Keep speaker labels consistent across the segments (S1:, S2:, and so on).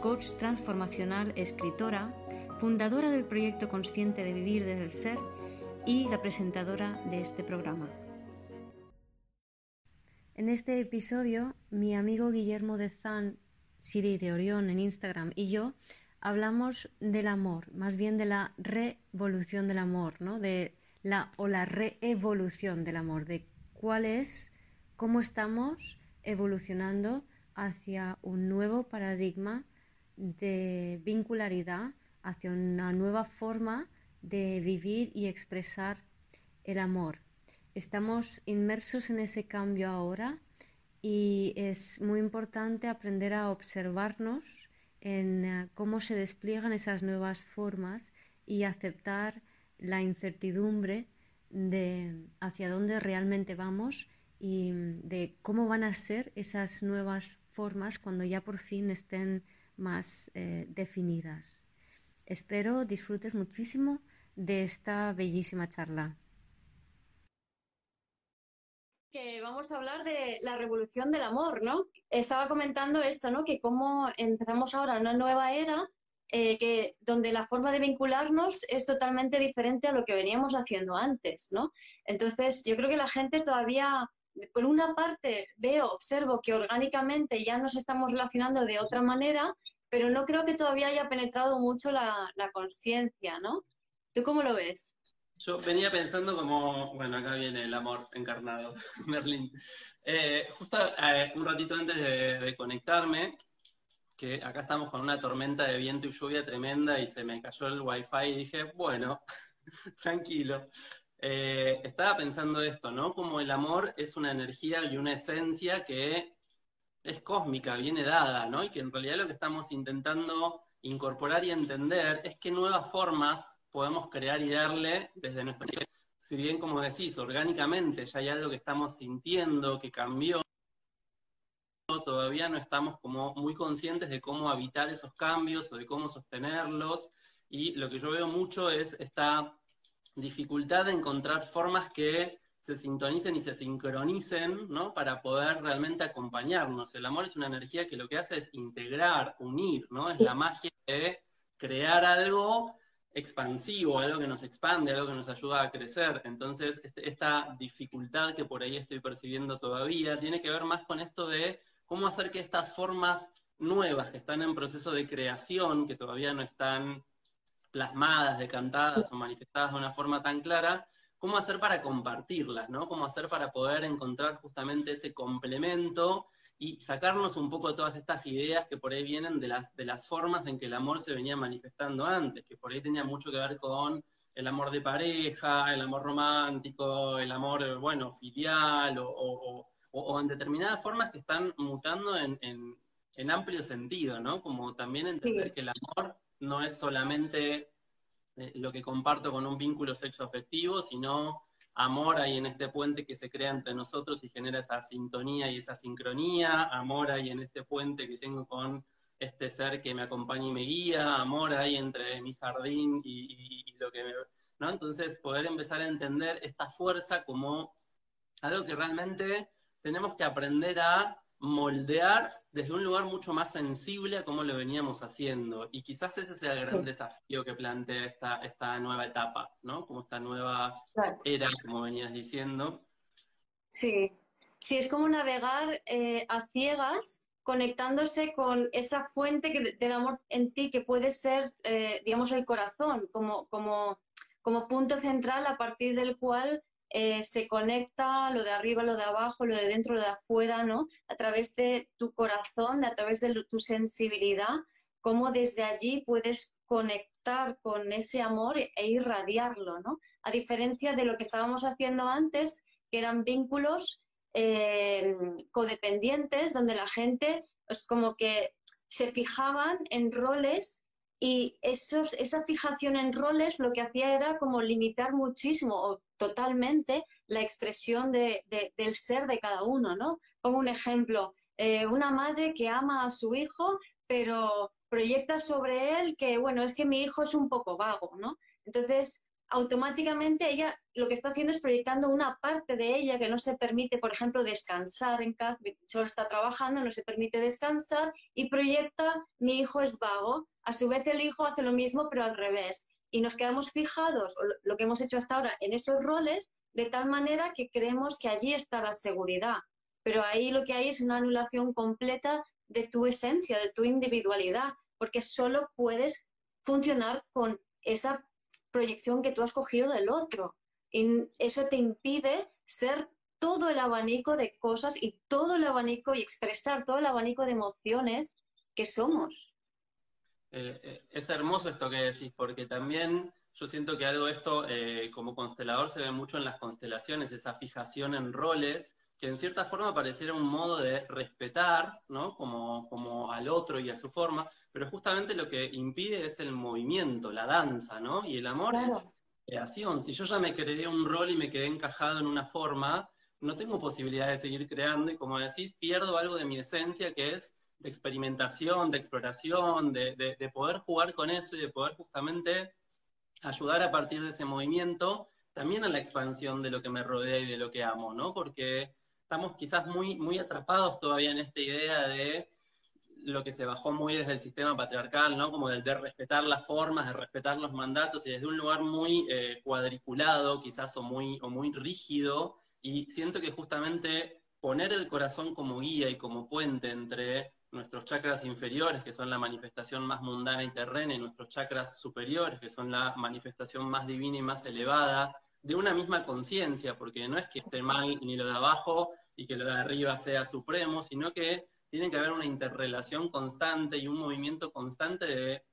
S1: coach transformacional, escritora, fundadora del proyecto Consciente de Vivir desde el Ser y la presentadora de este programa. En este episodio, mi amigo Guillermo de Zan, Siri de Orión en Instagram y yo hablamos del amor, más bien de la revolución del amor, ¿no? De la o la reevolución del amor, de cuál es cómo estamos evolucionando hacia un nuevo paradigma de vincularidad, hacia una nueva forma de vivir y expresar el amor. Estamos inmersos en ese cambio ahora y es muy importante aprender a observarnos en eh, cómo se despliegan esas nuevas formas y aceptar la incertidumbre de hacia dónde realmente vamos y mm, de cómo van a ser esas nuevas formas cuando ya por fin estén más eh, definidas. Espero disfrutes muchísimo de esta bellísima charla.
S2: Que vamos a hablar de la revolución del amor, ¿no? Estaba comentando esto, ¿no? Que cómo empezamos ahora una nueva era eh, que, donde la forma de vincularnos es totalmente diferente a lo que veníamos haciendo antes, ¿no? Entonces, yo creo que la gente todavía por una parte veo, observo que orgánicamente ya nos estamos relacionando de otra manera, pero no creo que todavía haya penetrado mucho la, conciencia, ¿no? ¿Tú cómo lo ves?
S3: Yo venía pensando como, bueno, acá viene el amor encarnado, Merlín. Eh, justo eh, un ratito antes de, conectarme, que acá estamos con una tormenta de viento y lluvia tremenda y se me cayó el wifi y dije, bueno, tranquilo. Eh, estaba pensando esto, ¿no? Como el amor es una energía y una esencia que es cósmica, viene dada, ¿no? Y que en realidad lo que estamos intentando incorporar y entender es qué nuevas formas podemos crear y darle desde nuestro... Si bien, como decís, orgánicamente ya hay algo que estamos sintiendo, que cambió, todavía no estamos como muy conscientes de cómo habitar esos cambios o de cómo sostenerlos. Y lo que yo veo mucho es esta dificultad de encontrar formas que se sintonicen y se sincronicen, ¿no? Para poder realmente acompañarnos. El amor es una energía que lo que hace es integrar, unir, ¿no? Es la magia de crear algo expansivo, algo que nos expande, algo que nos ayuda a crecer. Entonces, este, esta dificultad que por ahí estoy percibiendo todavía tiene que ver más con esto de cómo hacer que estas formas nuevas que están en proceso de creación, que todavía no están plasmadas, decantadas o manifestadas de una forma tan clara, cómo hacer para compartirlas, ¿no? Cómo hacer para poder encontrar justamente ese complemento y sacarnos un poco todas estas ideas que por ahí vienen de las, de las formas en que el amor se venía manifestando antes, que por ahí tenía mucho que ver con el amor de pareja, el amor romántico, el amor, bueno, filial, o, en determinadas formas que están mutando en, en, amplio sentido, ¿no? Como también entender que el amor no es solamente lo que comparto con un vínculo sexoafectivo, sino amor ahí en este puente que se crea entre nosotros y genera esa sintonía y esa sincronía, amor ahí en este puente que tengo con este ser que me acompaña y me guía, amor ahí entre mi jardín y, y lo que me... ¿no? Entonces, poder empezar a entender esta fuerza como algo que realmente tenemos que aprender a moldear desde un lugar mucho más sensible a cómo lo veníamos haciendo. Y quizás ese sea el gran desafío que plantea esta, esta nueva etapa, ¿no? Como esta nueva era, como venías diciendo.
S2: Sí, sí, es como navegar eh, a ciegas conectándose con esa fuente que, del amor en ti que puede ser, eh, digamos, el corazón, como, como, como punto central a partir del cual eh, se conecta lo de arriba, lo de abajo, lo de dentro, lo de afuera, ¿no? A través de tu corazón, a través de tu sensibilidad, cómo desde allí puedes conectar con ese amor e irradiarlo, ¿no? A diferencia de lo que estábamos haciendo antes, que eran vínculos eh, codependientes, donde la gente es como que se fijaban en roles Y esa fijación en roles lo que hacía era como limitar muchísimo o totalmente la expresión de, del ser de cada uno, ¿no? Pongo un ejemplo, eh, una madre que ama a su hijo, pero proyecta sobre él que, bueno, es que mi hijo es un poco vago, ¿no? Entonces, automáticamente ella lo que está haciendo es proyectando una parte de ella que no se permite, por ejemplo, descansar en casa, solo está trabajando, no se permite descansar y proyecta mi hijo es vago. A su vez el hijo hace lo mismo pero al revés. Y nos quedamos fijados, lo que hemos hecho hasta ahora, en esos roles de tal manera que creemos que allí está la seguridad. Pero ahí lo que hay es una anulación completa de tu esencia, de tu individualidad, porque solo puedes funcionar con esa proyección que tú has cogido del otro. Y eso te impide ser todo el abanico de cosas y todo el abanico y expresar todo el abanico de emociones que somos.
S3: Eh, eh, es hermoso esto que decís, porque también yo siento que algo esto eh, como constelador se ve mucho en las constelaciones, esa fijación en roles, que en cierta forma pareciera un modo de respetar, ¿no? Como, como al otro y a su forma, pero justamente lo que impide es el movimiento, la danza, ¿no? Y el amor es creación. Si yo ya me creé un rol y me quedé encajado en una forma, no tengo posibilidad de seguir creando y como decís, pierdo algo de mi esencia que es de experimentación, de exploración, de, de poder jugar con eso y de poder justamente ayudar a partir de ese movimiento también a la expansión de lo que me rodea y de lo que amo, ¿no? Porque estamos quizás muy, muy atrapados todavía en esta idea de lo que se bajó muy desde el sistema patriarcal, ¿no? Como del de respetar las formas, de respetar los mandatos y desde un lugar muy eh, cuadriculado, quizás, o muy, o muy rígido. Y siento que justamente poner el corazón como guía y como puente entre nuestros chakras inferiores, que son la manifestación más mundana y terrena, y nuestros chakras superiores, que son la manifestación más divina y más elevada, de una misma conciencia, porque no es que esté mal ni lo de abajo y que lo de arriba sea supremo, sino que tiene que haber una interrelación constante y un movimiento constante de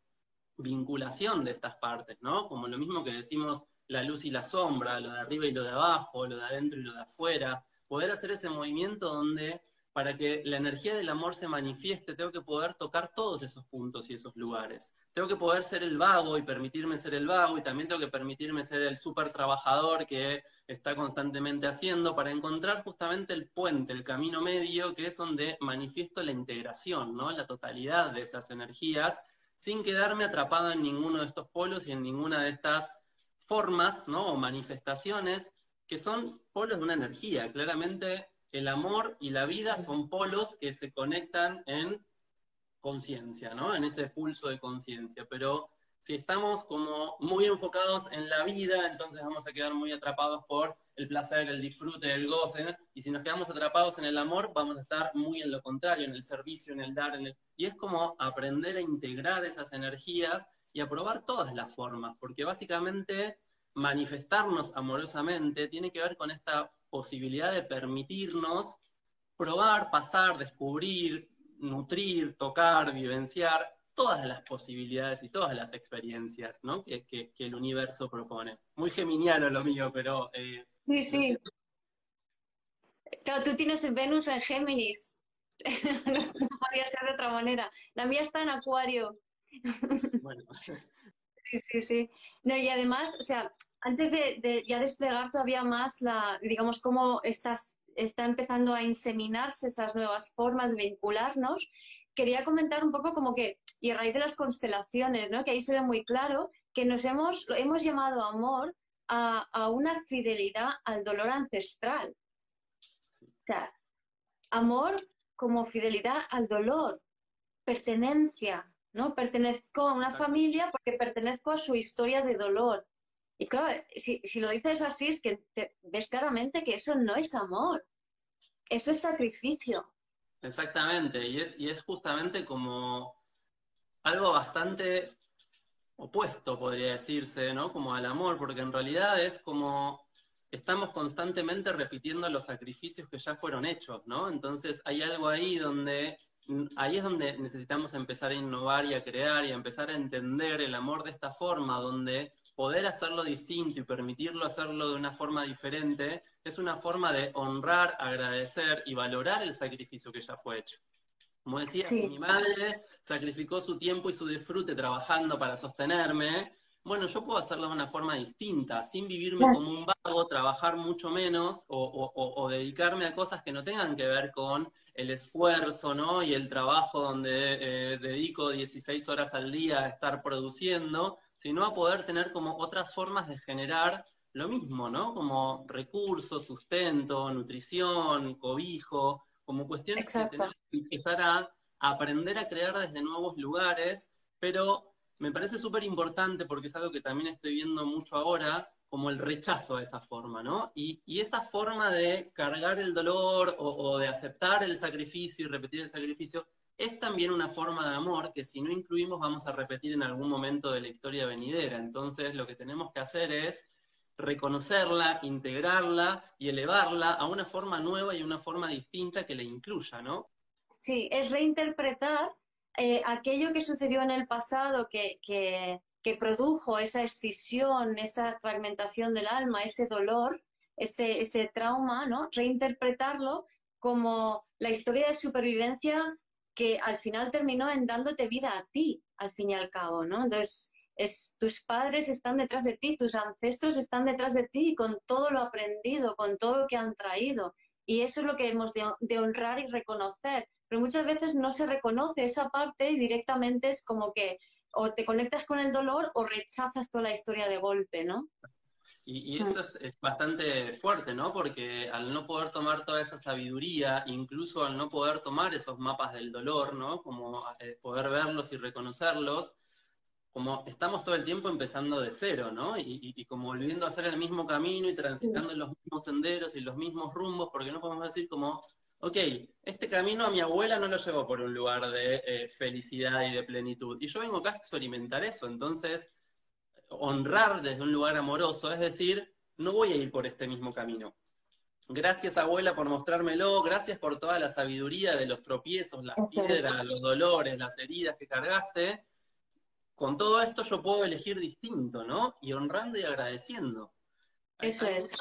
S3: vinculación de estas partes, ¿no? Como lo mismo que decimos la luz y la sombra, lo de arriba y lo de abajo, lo de adentro y lo de afuera, poder hacer ese movimiento donde para que la energía del amor se manifieste, tengo que poder tocar todos esos puntos y esos lugares. Tengo que poder ser el vago y permitirme ser el vago, y también tengo que permitirme ser el súper trabajador que está constantemente haciendo para encontrar justamente el puente, el camino medio, que es donde manifiesto la integración, ¿no? La totalidad de esas energías, sin quedarme atrapado en ninguno de estos polos y en ninguna de estas formas, ¿no? O manifestaciones que son polos de una energía. Claramente el amor y la vida son polos que se conectan en conciencia, ¿no? En ese pulso de conciencia. Pero si estamos como muy enfocados en la vida, entonces vamos a quedar muy atrapados por el placer, el disfrute, el goce. Y si nos quedamos atrapados en el amor, vamos a estar muy en lo contrario, en el servicio, en el dar. Y es como aprender a integrar esas energías y a probar todas las formas, porque básicamente manifestarnos amorosamente tiene que ver con esta posibilidad de permitirnos probar, pasar, descubrir, nutrir, tocar, vivenciar todas las posibilidades y todas las experiencias ¿no? que, el universo propone. Muy geminiano lo mío, pero...
S2: Eh, sí, sí. Claro, tú tienes Venus en Géminis. no podría ser de otra manera. La mía está en Acuario. bueno. Sí, sí, sí. No, y además, o sea, antes de, ya desplegar todavía más la, digamos, cómo está empezando a inseminarse esas nuevas formas de vincularnos, quería comentar un poco como que, y a raíz de las constelaciones, ¿no? que ahí se ve muy claro, que nos hemos, hemos llamado amor a, a una fidelidad al dolor ancestral. O sea, amor como fidelidad al dolor, pertenencia, ¿no? Pertenezco a una familia porque pertenezco a su historia de dolor. Y claro, si, lo dices así, es que ves claramente que eso no es amor, eso es sacrificio.
S3: Exactamente, y es, y es justamente como algo bastante opuesto, podría decirse, ¿no? Como al amor, porque en realidad es como estamos constantemente repitiendo los sacrificios que ya fueron hechos, ¿no? Entonces hay algo ahí donde ahí es donde necesitamos empezar a innovar y a crear y a empezar a entender el amor de esta forma, donde poder hacerlo distinto y permitirlo hacerlo de una forma diferente es una forma de honrar, agradecer y valorar el sacrificio que ya fue hecho. Como decía, mi madre sacrificó su tiempo y su disfrute trabajando para sostenerme, bueno, yo puedo hacerlo de una forma distinta, sin vivirme como un vago, trabajar mucho menos o, dedicarme a cosas que no tengan que ver con el esfuerzo, ¿no? Y el trabajo donde eh, dedico 16 horas al día a estar produciendo, sino a poder tener como otras formas de generar lo mismo, ¿no? Como recursos, sustento, nutrición, cobijo, como cuestiones que tenemos que empezar a aprender a crear desde nuevos lugares, pero me parece súper importante porque es algo que también estoy viendo mucho ahora, como el rechazo a esa forma, ¿no? Y, esa forma de cargar el dolor o, de aceptar el sacrificio y repetir el sacrificio es también una forma de amor que si no incluimos vamos a repetir en algún momento de la historia venidera. Entonces lo que tenemos que hacer es reconocerla, integrarla y elevarla a una forma nueva y una forma distinta que la incluya, ¿no?
S2: Sí, es reinterpretar eh, aquello que sucedió en el pasado, que, que, produjo esa escisión, esa fragmentación del alma, ese dolor, ese, ese trauma, ¿no? Reinterpretarlo como la historia de supervivencia que al final terminó en dándote vida a ti, al fin y al cabo, ¿no? Entonces, es, tus padres están detrás de ti, tus ancestros están detrás de ti, con todo lo aprendido, con todo lo que han traído. Y eso es lo que hemos de honrar y reconocer pero muchas veces no se reconoce esa parte y directamente es como que o te conectas con el dolor o rechazas toda la historia de golpe, ¿no?
S3: Y, eso es, bastante fuerte, ¿no? Porque al no poder tomar toda esa sabiduría, incluso al no poder tomar esos mapas del dolor, ¿no? Como eh, poder verlos y reconocerlos, como estamos todo el tiempo empezando de cero, ¿no? Y, y, como volviendo a hacer el mismo camino y transitando los mismos senderos y los mismos rumbos, porque no podemos decir como, ok, este camino a mi abuela no lo llevó por un lugar de eh, felicidad y de plenitud. Y yo vengo acá a experimentar eso, entonces honrar desde un lugar amoroso, es decir, no voy a ir por este mismo camino. Gracias abuela por mostrármelo, gracias por toda la sabiduría de los tropiezos, las piedras, los dolores, las heridas que cargaste. Con todo esto yo puedo elegir distinto, ¿no? Y honrando y agradeciendo.
S2: Eso es.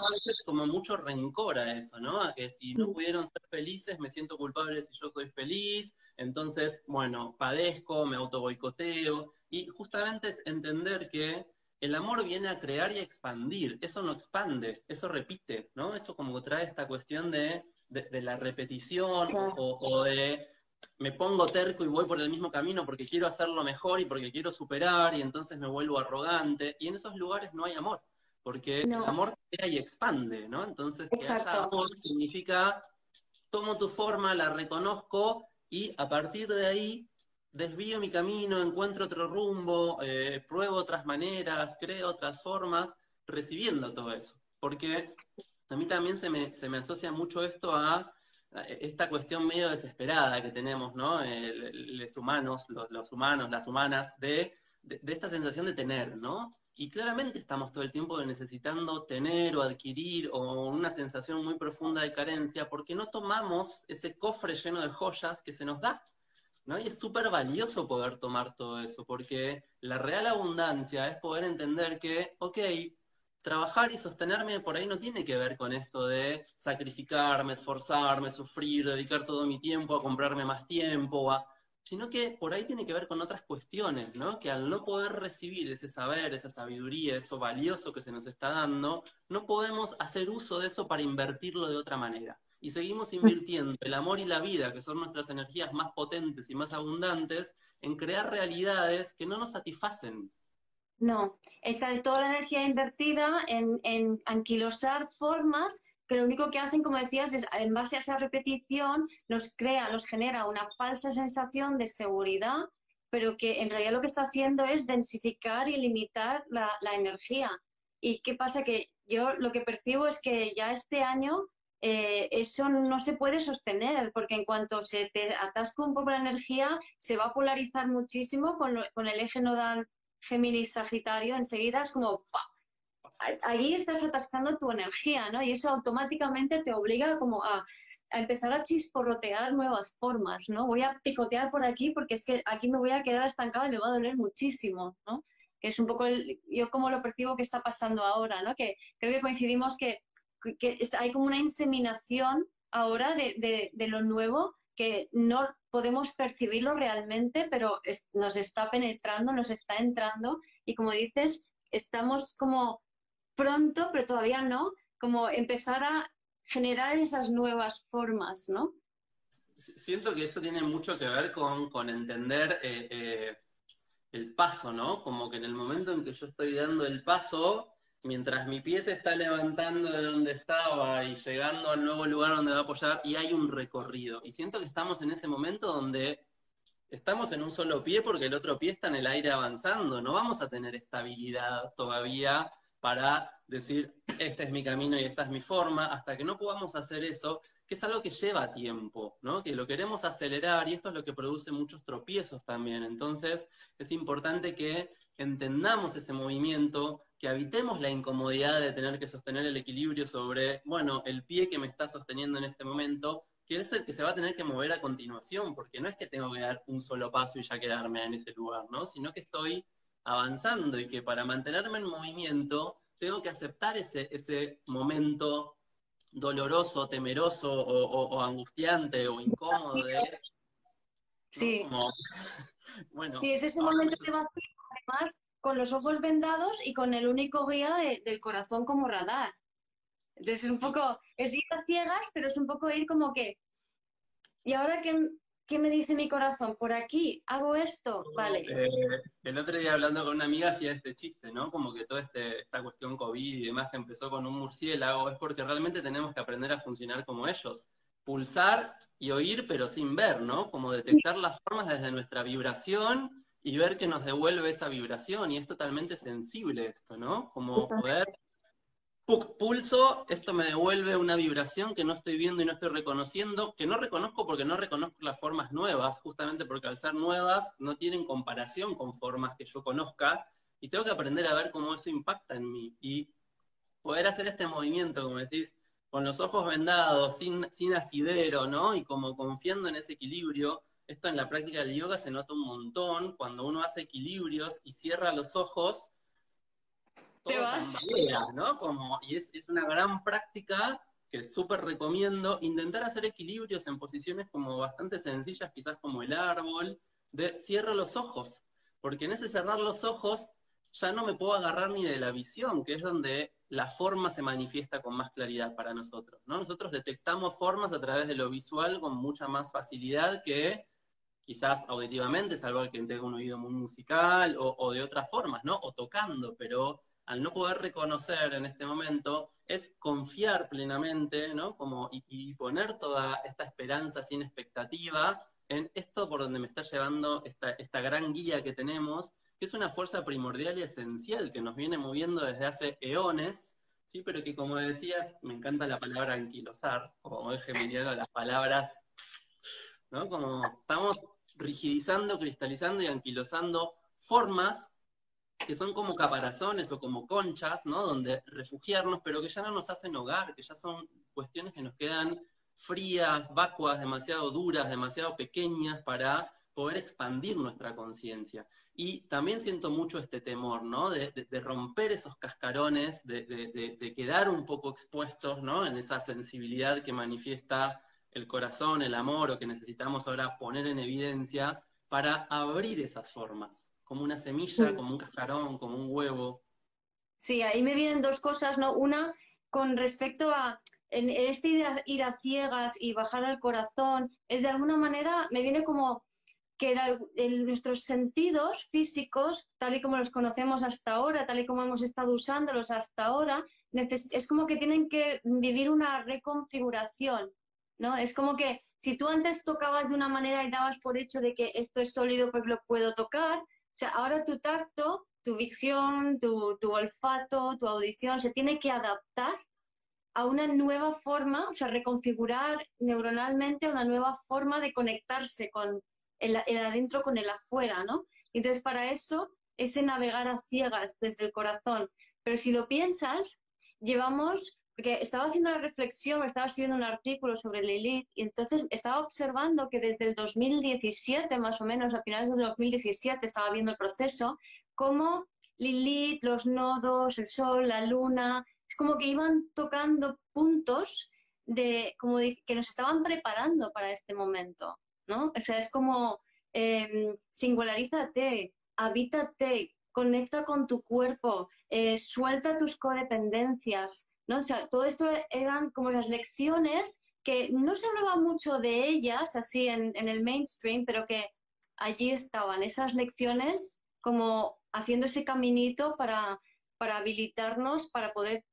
S3: como mucho rencor a eso, ¿no? A que si no mm. pudieron ser felices, me siento culpable si yo soy feliz, entonces, bueno, padezco, me auto boicoteo. Y justamente es entender que el amor viene a crear y a expandir, eso no expande, eso repite, ¿no? Eso como trae esta cuestión de, la repetición o, o de me pongo terco y voy por el mismo camino porque quiero hacerlo mejor y porque quiero superar y entonces me vuelvo arrogante. Y en esos lugares no hay amor porque el amor crea y expande, ¿no? Entonces, que haya amor significa, tomo tu forma, la reconozco y a partir de ahí desvío mi camino, encuentro otro rumbo, eh, pruebo otras maneras, creo otras formas, recibiendo todo eso. Porque a mí también se me, se me asocia mucho esto a esta cuestión medio desesperada que tenemos, ¿no? Eh, los humanos, los, humanos, las humanas, de, de, esta sensación de tener, ¿no? Y claramente estamos todo el tiempo necesitando tener o adquirir o una sensación muy profunda de carencia porque no tomamos ese cofre lleno de joyas que se nos da. ¿no? Y es súper valioso poder tomar todo eso porque la real abundancia es poder entender que, ok, trabajar y sostenerme por ahí no tiene que ver con esto de sacrificarme, esforzarme, sufrir, dedicar todo mi tiempo a comprarme más tiempo, a sino que por ahí tiene que ver con otras cuestiones, ¿no? Que al no poder recibir ese saber, esa sabiduría, eso valioso que se nos está dando, no podemos hacer uso de eso para invertirlo de otra manera. Y seguimos invirtiendo el amor y la vida, que son nuestras energías más potentes y más abundantes, en crear realidades que no nos satisfacen.
S2: No, está toda la energía invertida en, en anquilosar formas que lo único que hacen, como decías, es en base a esa repetición, nos crea, nos genera una falsa sensación de seguridad, pero que en realidad lo que está haciendo es densificar y limitar la, energía. ¿Y qué pasa? Que yo lo que percibo es que ya este año eh, eso no se puede sostener, porque en cuanto se te atasca un poco la energía, se va a polarizar muchísimo con, el eje nodal Géminis-Sagitario, enseguida es como allí estás atascando tu energía, ¿no? Y eso automáticamente te obliga como a, empezar a chisporrotear nuevas formas, ¿no? Voy a picotear por aquí porque es que aquí me voy a quedar estancada y me va a doler muchísimo, ¿no? Que es un poco yo como lo percibo que está pasando ahora, ¿no? Que creo que coincidimos que, hay como una inseminación ahora de, lo nuevo que no podemos percibirlo realmente, pero nos está penetrando, nos está entrando y como dices, estamos como pronto, pero todavía no, como empezar a generar esas nuevas formas, ¿no?
S3: Siento que esto tiene mucho que ver con, entender eh, eh, el paso, ¿no? Como que en el momento en que yo estoy dando el paso, mientras mi pie se está levantando de donde estaba y llegando al nuevo lugar donde va a apoyar, y hay un recorrido. Y siento que estamos en ese momento donde estamos en un solo pie porque el otro pie está en el aire avanzando. No vamos a tener estabilidad todavía para decir, este es mi camino y esta es mi forma, hasta que no podamos hacer eso, que es algo que lleva tiempo, ¿no? Que lo queremos acelerar y esto es lo que produce muchos tropiezos también. Entonces, es importante que entendamos ese movimiento, que habitemos la incomodidad de tener que sostener el equilibrio sobre, bueno, el pie que me está sosteniendo en este momento, que es el que se va a tener que mover a continuación, porque no es que tengo que dar un solo paso y ya quedarme en ese lugar, ¿no? Sino que estoy avanzando y que para mantenerme en movimiento tengo que aceptar ese, ese momento doloroso, temeroso o, angustiante o incómodo de...
S2: Sí. bueno, sí, es ese momento de vacío, además, con los ojos vendados y con el único guía del corazón como radar. Entonces es un poco, es ir a ciegas, pero es un poco ir como que, ¿y ahora qué, qué me dice mi corazón? Por aquí, hago esto, vale.
S3: Eh, el otro día hablando con una amiga hacía este chiste, ¿no? Como que toda este, esta cuestión COVID y demás que empezó con un murciélago, es porque realmente tenemos que aprender a funcionar como ellos. Pulsar y oír, pero sin ver, ¿no? Como detectar las formas desde nuestra vibración y ver que nos devuelve esa vibración, y es totalmente sensible esto, ¿no? Como poder, pulso, esto me devuelve una vibración que no estoy viendo y no estoy reconociendo, que no reconozco porque no reconozco las formas nuevas, justamente porque al ser nuevas no tienen comparación con formas que yo conozca, y tengo que aprender a ver cómo eso impacta en mí, y poder hacer este movimiento, como decís, con los ojos vendados, sin, sin asidero, ¿no? Y como confiando en ese equilibrio, esto en la práctica del yoga se nota un montón, cuando uno hace equilibrios y cierra los ojos, todo tambalea, ¿no? Como, y es, es una gran práctica que súper recomiendo, intentar hacer equilibrios en posiciones como bastante sencillas, quizás como el árbol, de cierro los ojos, porque en ese cerrar los ojos ya no me puedo agarrar ni de la visión, que es donde la forma se manifiesta con más claridad para nosotros, ¿no? Nosotros detectamos formas a través de lo visual con mucha más facilidad que quizás auditivamente, salvo que tenga un oído muy musical o, de otras formas, ¿no? O tocando, pero al no poder reconocer en este momento, es confiar plenamente, ¿no? Como, y, poner toda esta esperanza sin expectativa en esto por donde me está llevando esta, esta gran guía que tenemos, que es una fuerza primordial y esencial que nos viene moviendo desde hace eones, ¿sí? Pero que como decías, me encanta la palabra anquilosar, como dije las palabras, ¿no? Como estamos rigidizando, cristalizando y anquilosando formas que son como caparazones o como conchas, ¿no? Donde refugiarnos, pero que ya no nos hacen hogar, que ya son cuestiones que nos quedan frías, vacuas, demasiado duras, demasiado pequeñas para poder expandir nuestra conciencia. Y también siento mucho este temor, ¿no? De, romper esos cascarones, de, quedar un poco expuestos, ¿no? En esa sensibilidad que manifiesta el corazón, el amor, o que necesitamos ahora poner en evidencia para abrir esas formas, como una semilla, como un cascarón, como un huevo.
S2: Sí, ahí me vienen dos cosas, ¿no? Una, con respecto a en este ir a, ciegas y bajar al corazón, es de alguna manera, me viene como que nuestros sentidos físicos, tal y como los conocemos hasta ahora, tal y como hemos estado usándolos hasta ahora, es como que tienen que vivir una reconfiguración. ¿no? Es como que si tú antes tocabas de una manera y dabas por hecho de que esto es sólido porque lo puedo tocar, sea, ahora tu tacto, tu visión, tu, olfato, tu audición se tiene que adaptar a una nueva forma, o sea, reconfigurar neuronalmente una nueva forma de conectarse con el, el adentro con el afuera, ¿no? Entonces, para eso, ese navegar a ciegas desde el corazón. Pero si lo piensas, llevamos porque estaba haciendo la reflexión, estaba escribiendo un artículo sobre Lilith y entonces estaba observando que desde el 2017, más o menos, a finales del 2017, estaba viendo el proceso, cómo Lilith, los nodos, el sol, la luna, es como que iban tocando puntos de, como que nos estaban preparando para este momento. ¿no? O sea, es como eh, singularízate, habítate, conecta con tu cuerpo, eh, suelta tus codependencias, ¿no? O sea, todo esto eran como las lecciones que no se hablaba mucho de ellas así en, en el mainstream, pero que allí estaban esas lecciones como haciendo ese caminito para, para habilitarnos, para poder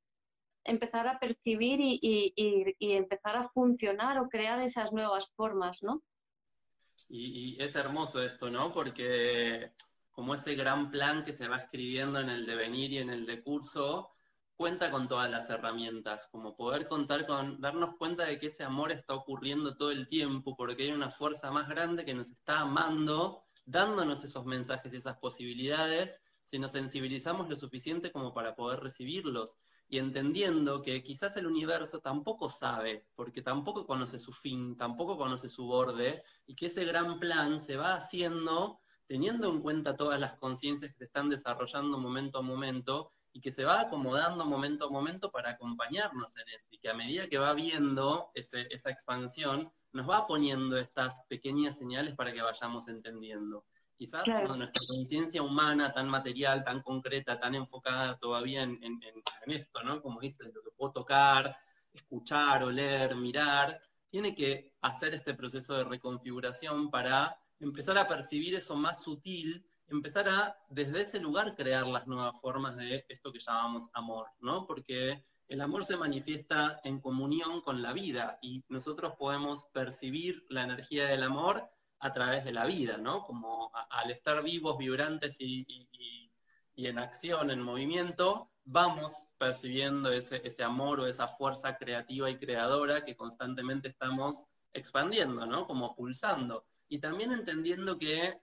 S2: empezar a percibir y, y, empezar a funcionar o crear esas nuevas formas, ¿no?
S3: Y, es hermoso esto, ¿no? Porque como ese gran plan que se va escribiendo en el devenir y en el decurso, cuenta con todas las herramientas, como poder contar con, darnos cuenta de que ese amor está ocurriendo todo el tiempo, porque hay una fuerza más grande que nos está amando, dándonos esos mensajes y esas posibilidades, si nos sensibilizamos lo suficiente como para poder recibirlos y entendiendo que quizás el universo tampoco sabe, porque tampoco conoce su fin, tampoco conoce su borde, y que ese gran plan se va haciendo teniendo en cuenta todas las conciencias que se están desarrollando momento a momento y que se va acomodando momento a momento para acompañarnos en eso, y que a medida que va viendo esa expansión, nos va poniendo estas pequeñas señales para que vayamos entendiendo. Quizás nuestra conciencia humana tan material, tan concreta, tan enfocada todavía en, esto, ¿no? Como dice, lo que puedo tocar, escuchar, oler, mirar, tiene que hacer este proceso de reconfiguración para empezar a percibir eso más sutil, empezar a, desde ese lugar, crear las nuevas formas de esto que llamamos amor, ¿no? Porque el amor se manifiesta en comunión con la vida y nosotros podemos percibir la energía del amor a través de la vida, ¿no? Como al estar vivos, vibrantes y, en acción, en movimiento, vamos percibiendo ese, amor o esa fuerza creativa y creadora que constantemente estamos expandiendo, ¿no? Como pulsando. Y también entendiendo que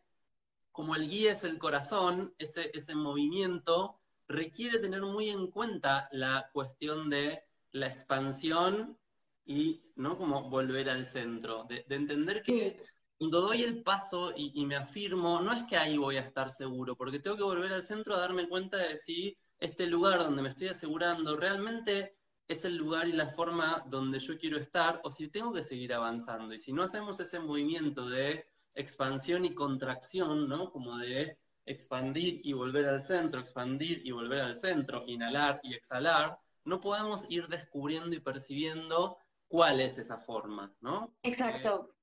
S3: como el guía es el corazón, ese, ese movimiento requiere tener muy en cuenta la cuestión de la expansión y, ¿no? Como volver al centro, de entender que cuando doy el paso y, me afirmo, no es que ahí voy a estar seguro, porque tengo que volver al centro a darme cuenta de si este lugar donde me estoy asegurando realmente es el lugar y la forma donde yo quiero estar, o si tengo que seguir avanzando. Y si no hacemos ese movimiento de expansión y contracción, ¿no? Como de expandir y volver al centro, expandir y volver al centro, inhalar y exhalar, no podemos ir descubriendo y percibiendo cuál es esa forma, ¿no?
S2: Exacto.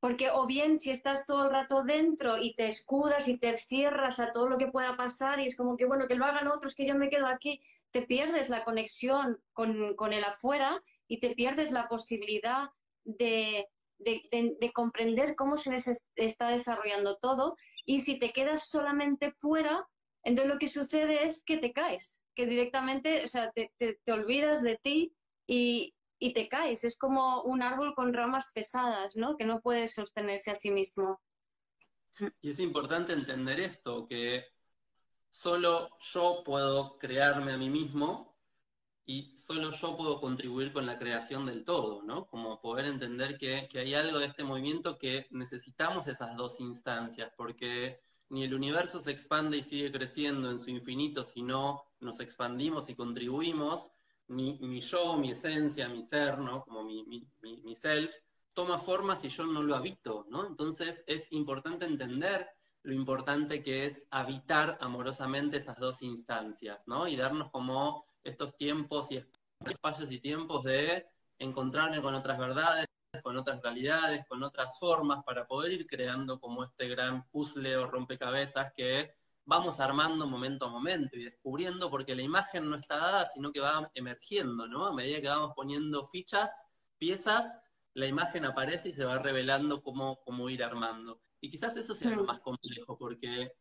S2: Porque o bien si estás todo el rato dentro y te escudas y te cierras a todo lo que pueda pasar y es como que, bueno, que lo hagan otros, que yo me quedo aquí, te pierdes la conexión con, el afuera y te pierdes la posibilidad de, comprender cómo se les está desarrollando todo. Y si te quedas solamente fuera, entonces lo que sucede es que te caes, que directamente, o sea, te, te olvidas de ti y, y te caes. Es como un árbol con ramas pesadas, ¿no? Que no puede sostenerse a sí mismo.
S3: Y es importante entender esto, que solo yo puedo crearme a mí mismo y solo yo puedo contribuir con la creación del todo, ¿no? Como poder entender que, que hay algo de este movimiento que necesitamos esas dos instancias, porque ni el universo se expande y sigue creciendo en su infinito si no nos expandimos y contribuimos, mi, yo, mi esencia, mi ser, ¿no? Como mi, mi, self, toma forma si yo no lo habito, ¿no? Entonces es importante entender lo importante que es habitar amorosamente esas dos instancias, ¿no? Y darnos como estos tiempos y espacios y tiempos de encontrarme con otras verdades, con otras realidades, con otras formas, para poder ir creando como este gran puzzle o rompecabezas que vamos armando momento a momento y descubriendo, porque la imagen no está dada, sino que va emergiendo, ¿no? A medida que vamos poniendo fichas, piezas, la imagen aparece y se va revelando cómo, cómo ir armando. Y quizás eso sea lo más complejo, porque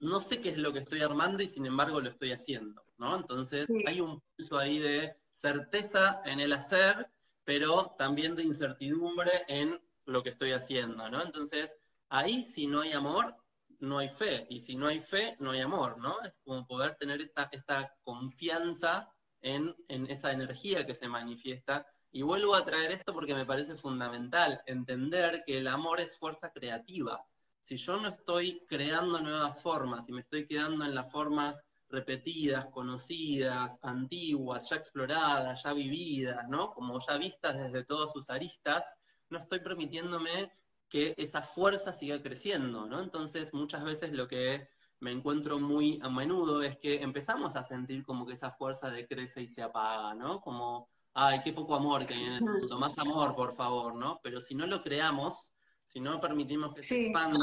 S3: no sé qué es lo que estoy armando y sin embargo lo estoy haciendo, ¿no? Entonces hay un pulso ahí de certeza en el hacer, pero también de incertidumbre en lo que estoy haciendo, ¿no? Entonces, ahí si no hay amor, no hay fe, y si no hay fe, no hay amor, ¿no? Es como poder tener esta, esta confianza en, esa energía que se manifiesta. Y vuelvo a traer esto porque me parece fundamental, entender que el amor es fuerza creativa. Si yo no estoy creando nuevas formas y me estoy quedando en las formas repetidas, conocidas, antiguas, ya exploradas, ya vividas, ¿no? Como ya vistas desde todas sus aristas, no estoy permitiéndome que esa fuerza siga creciendo, ¿no? Entonces, muchas veces lo que me encuentro muy a menudo es que empezamos a sentir como que esa fuerza decrece y se apaga, ¿no? Como, ay, qué poco amor que hay en el mundo, más amor, por favor, ¿no? Pero si no lo creamos, si no permitimos que se expanda.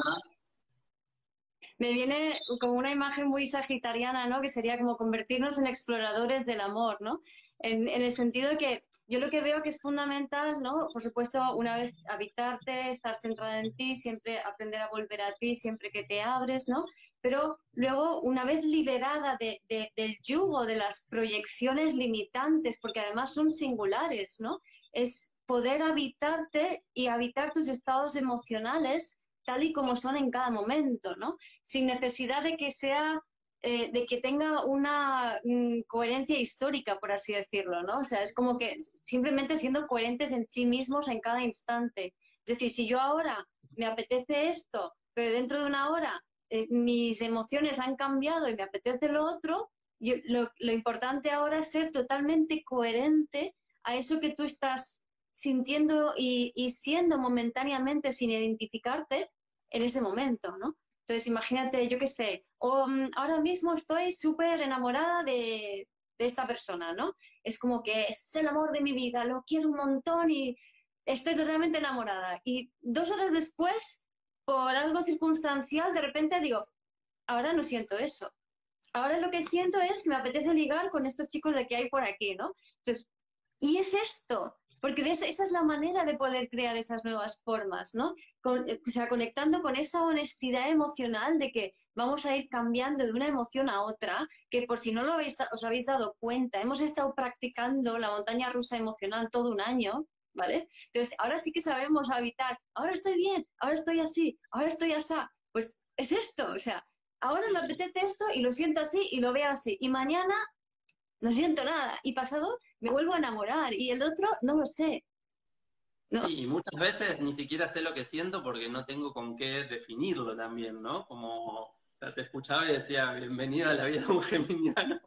S2: Me viene como una imagen muy sagitariana, ¿no? Que sería como convertirnos en exploradores del amor, ¿no? En, en, el sentido de que yo lo que veo que es fundamental, ¿no? Por supuesto, una vez habitarte, estar centrada en ti, siempre aprender a volver a ti, siempre que te abres, ¿no? pero luego, una vez liberada del yugo de las proyecciones limitantes, porque además son singulares, ¿no? Es poder habitarte y habitar tus estados emocionales tal y como son en cada momento, ¿no? Sin necesidad de que sea, eh, de que tenga una mm, coherencia histórica, por así decirlo, ¿no? O sea, es como que simplemente siendo coherentes en sí mismos en cada instante. Es decir, si yo ahora me apetece esto, pero dentro de una hora eh, mis emociones han cambiado y me apetece lo otro, lo, importante ahora es ser totalmente coherente a eso que tú estás sintiendo y, siendo momentáneamente sin identificarte en ese momento, ¿no? Entonces, imagínate, yo qué sé, o, mm, ahora mismo estoy súper enamorada de, de esta persona, ¿no? Es como que es el amor de mi vida, lo quiero un montón y estoy totalmente enamorada. Y dos horas después por algo circunstancial, de repente digo, ahora no siento eso. Ahora lo que siento es que me apetece ligar con estos chicos de que hay por aquí, ¿no? Entonces, y es esto, porque esa, es la manera de poder crear esas nuevas formas, ¿no? Eh, o sea, conectando con esa honestidad emocional de que vamos a ir cambiando de una emoción a otra, que por si no lo habéis, os habéis dado cuenta, hemos estado practicando la montaña rusa emocional todo un año, ¿vale? Entonces, ahora sí que sabemos habitar, ahora estoy bien, ahora estoy así, ahora estoy así. Pues es esto, o sea, ahora me apetece esto y lo siento así y lo veo así. Y mañana no siento nada. Y pasado me vuelvo a enamorar y el otro no lo sé.
S3: y muchas veces ni siquiera sé lo que siento porque no tengo con qué definirlo también, ¿no? Como te escuchaba y decía, bienvenido a la vida de un geminiano,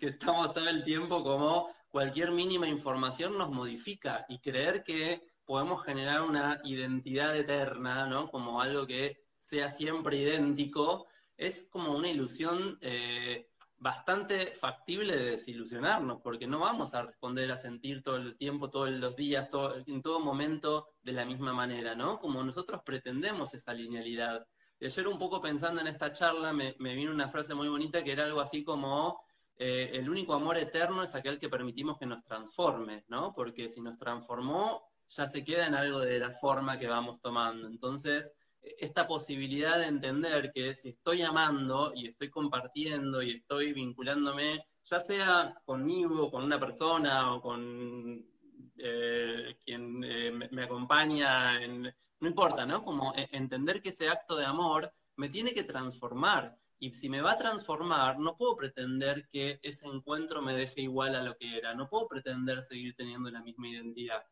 S3: que estamos todo el tiempo como cualquier mínima información nos modifica y creer que podemos generar una identidad eterna, ¿no? Como algo que sea siempre idéntico, es como una ilusión eh, bastante factible de desilusionarnos, porque no vamos a responder a sentir todo el tiempo, todos los días, en todo momento de la misma manera, ¿no? Como nosotros pretendemos esa linealidad. Y ayer un poco pensando en esta charla me, me vino una frase muy bonita que era algo así como eh, el único amor eterno es aquel que permitimos que nos transforme, ¿no? Porque si nos transformó, ya se queda en algo de la forma que vamos tomando. Entonces, esta posibilidad de entender que si estoy amando y estoy compartiendo y estoy vinculándome, ya sea conmigo, con una persona o con eh, quien eh, me, acompaña, no importa, ¿no? Como entender que ese acto de amor me tiene que transformar y si me va a transformar, no puedo pretender que ese encuentro me deje igual a lo que era. No puedo pretender seguir teniendo la misma identidad.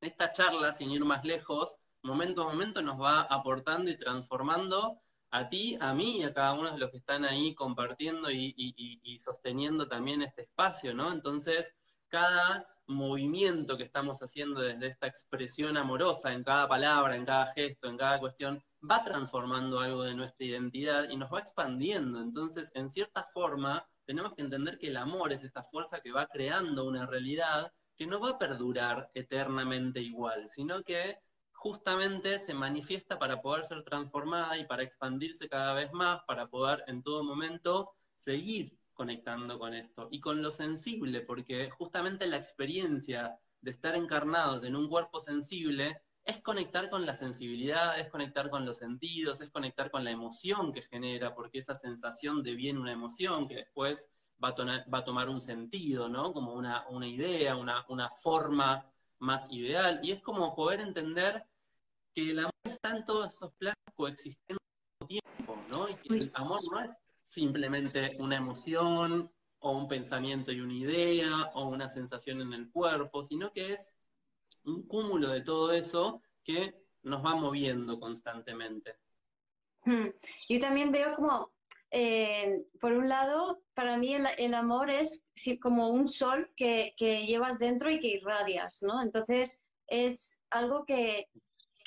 S3: Esta charla, sin ir más lejos, momento a momento nos va aportando y transformando a ti, a mí y a cada uno de los que están ahí compartiendo y, sosteniendo también este espacio, ¿no? Entonces, cada movimiento que estamos haciendo desde esta expresión amorosa en cada palabra, en cada gesto, en cada cuestión, va transformando algo de nuestra identidad y nos va expandiendo. Entonces, en cierta forma, tenemos que entender que el amor es esta fuerza que va creando una realidad que no va a perdurar eternamente igual, sino que justamente se manifiesta para poder ser transformada y para expandirse cada vez más, para poder en todo momento seguir conectando con esto y con lo sensible, porque justamente la experiencia de estar encarnados en un cuerpo sensible es conectar con la sensibilidad, es conectar con los sentidos, es conectar con la emoción que genera, porque esa sensación deviene una emoción que después va a, tomar un sentido, ¿no? Como una, idea, una, forma más ideal. Y es como poder entender que el amor está en todos esos planos coexistiendo tiempo, ¿no? Y que el amor no es simplemente una emoción o un pensamiento y una idea o una sensación en el cuerpo, sino que es un cúmulo de todo eso que nos va moviendo constantemente.
S2: Hmm. Yo también veo como, eh, por un lado, para mí el, amor es como un sol que, llevas dentro y que irradias, ¿no? Entonces es algo que,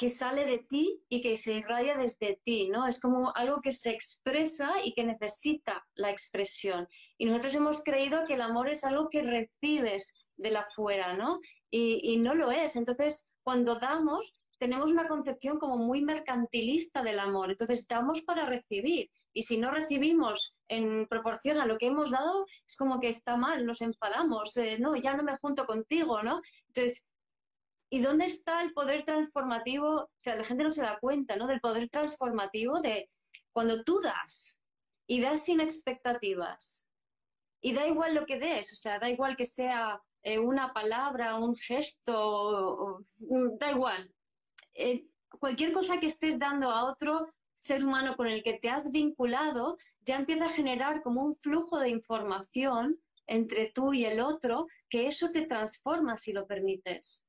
S2: que sale de ti y que se irradia desde ti, ¿no? Es como algo que se expresa y que necesita la expresión. Y nosotros hemos creído que el amor es algo que recibes de la fuera, ¿no? Y, no lo es. Entonces, cuando damos, tenemos una concepción como muy mercantilista del amor. Entonces, damos para recibir. Y si no recibimos en proporción a lo que hemos dado, es como que está mal, nos enfadamos, eh, no, ya no me junto contigo, ¿no? Entonces, ¿Y dónde está el poder transformativo? O sea, la gente no se da cuenta, ¿no? Del poder transformativo de cuando tú das y das sin expectativas. Y da igual lo que des, o sea, da igual que sea eh, una palabra, un gesto, da igual. Eh, cualquier cosa que estés dando a otro ser humano con el que te has vinculado, ya empieza a generar como un flujo de información entre tú y el otro, que eso te transforma si lo permites.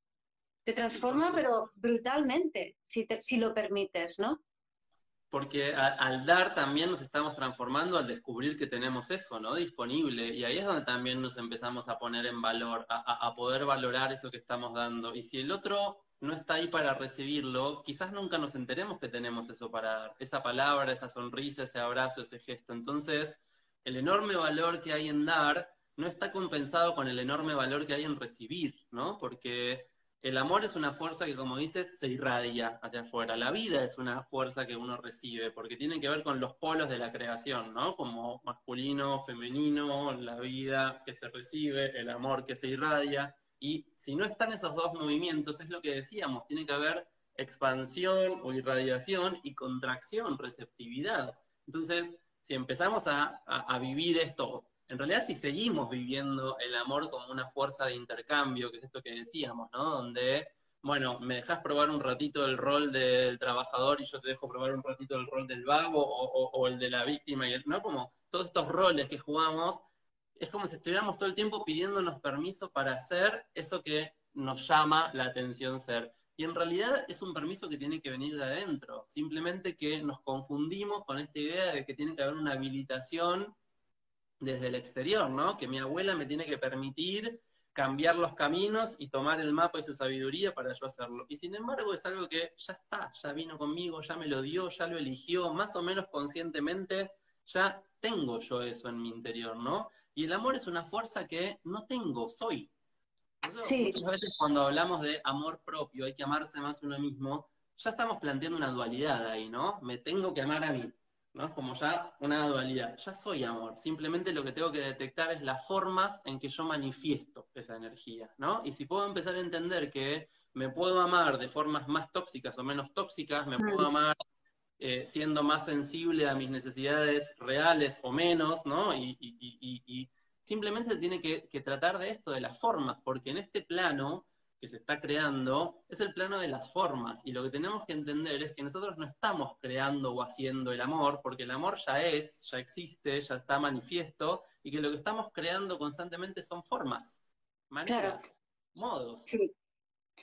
S2: Te transforma, pero brutalmente, si, si lo permites, ¿no?
S3: Porque al dar también nos estamos transformando al descubrir que tenemos eso, ¿no? Disponible. Y ahí es donde también nos empezamos a poner en valor, a, a poder valorar eso que estamos dando. Y si el otro no está ahí para recibirlo, quizás nunca nos enteremos que tenemos eso para dar, esa palabra, esa sonrisa, ese abrazo, ese gesto. Entonces, el enorme valor que hay en dar no está compensado con el enorme valor que hay en recibir, ¿no? Porque el amor es una fuerza que, como dices, se irradia hacia afuera. La vida es una fuerza que uno recibe, porque tiene que ver con los polos de la creación, ¿no? Como masculino, femenino, la vida que se recibe, el amor que se irradia. Y si no están esos dos movimientos, es lo que decíamos, tiene que haber expansión o irradiación y contracción, receptividad. Entonces, si empezamos a, a vivir esto en realidad si seguimos viviendo el amor como una fuerza de intercambio, que es esto que decíamos, ¿no? Donde, bueno, me dejas probar un ratito el rol del trabajador y yo te dejo probar un ratito el rol del vago o, el de la víctima, y ¿no? Como todos estos roles que jugamos, es como si estuviéramos todo el tiempo pidiéndonos permiso para hacer eso que nos llama la atención ser. Y en realidad es un permiso que tiene que venir de adentro, simplemente que nos confundimos con esta idea de que tiene que haber una habilitación desde el exterior, ¿no? Que mi abuela me tiene que permitir cambiar los caminos y tomar el mapa y su sabiduría para yo hacerlo. Y sin embargo es algo que ya está, ya vino conmigo, ya me lo dio, ya lo eligió, más o menos conscientemente, ya tengo yo eso en mi interior, ¿no? Y el amor es una fuerza que no tengo, soy.
S2: Sí.
S3: Muchas veces cuando hablamos de amor propio, hay que amarse más uno mismo, ya estamos planteando una dualidad ahí, ¿no? Me tengo que amar a mí. ¿No? Como ya una dualidad. Ya soy amor. Simplemente lo que tengo que detectar es las formas en que yo manifiesto esa energía, ¿no? Y si puedo empezar a entender que me puedo amar de formas más tóxicas o menos tóxicas, me puedo amar eh, siendo más sensible a mis necesidades reales o menos, ¿no? Y, simplemente se tiene que, que tratar de esto, de las formas, porque en este plano que se está creando es el plano de las formas. Y lo que tenemos que entender es que nosotros no estamos creando o haciendo el amor, porque el amor ya es, ya existe, ya está manifiesto, y que lo que estamos creando constantemente son formas, maneras, modos.
S2: Sí.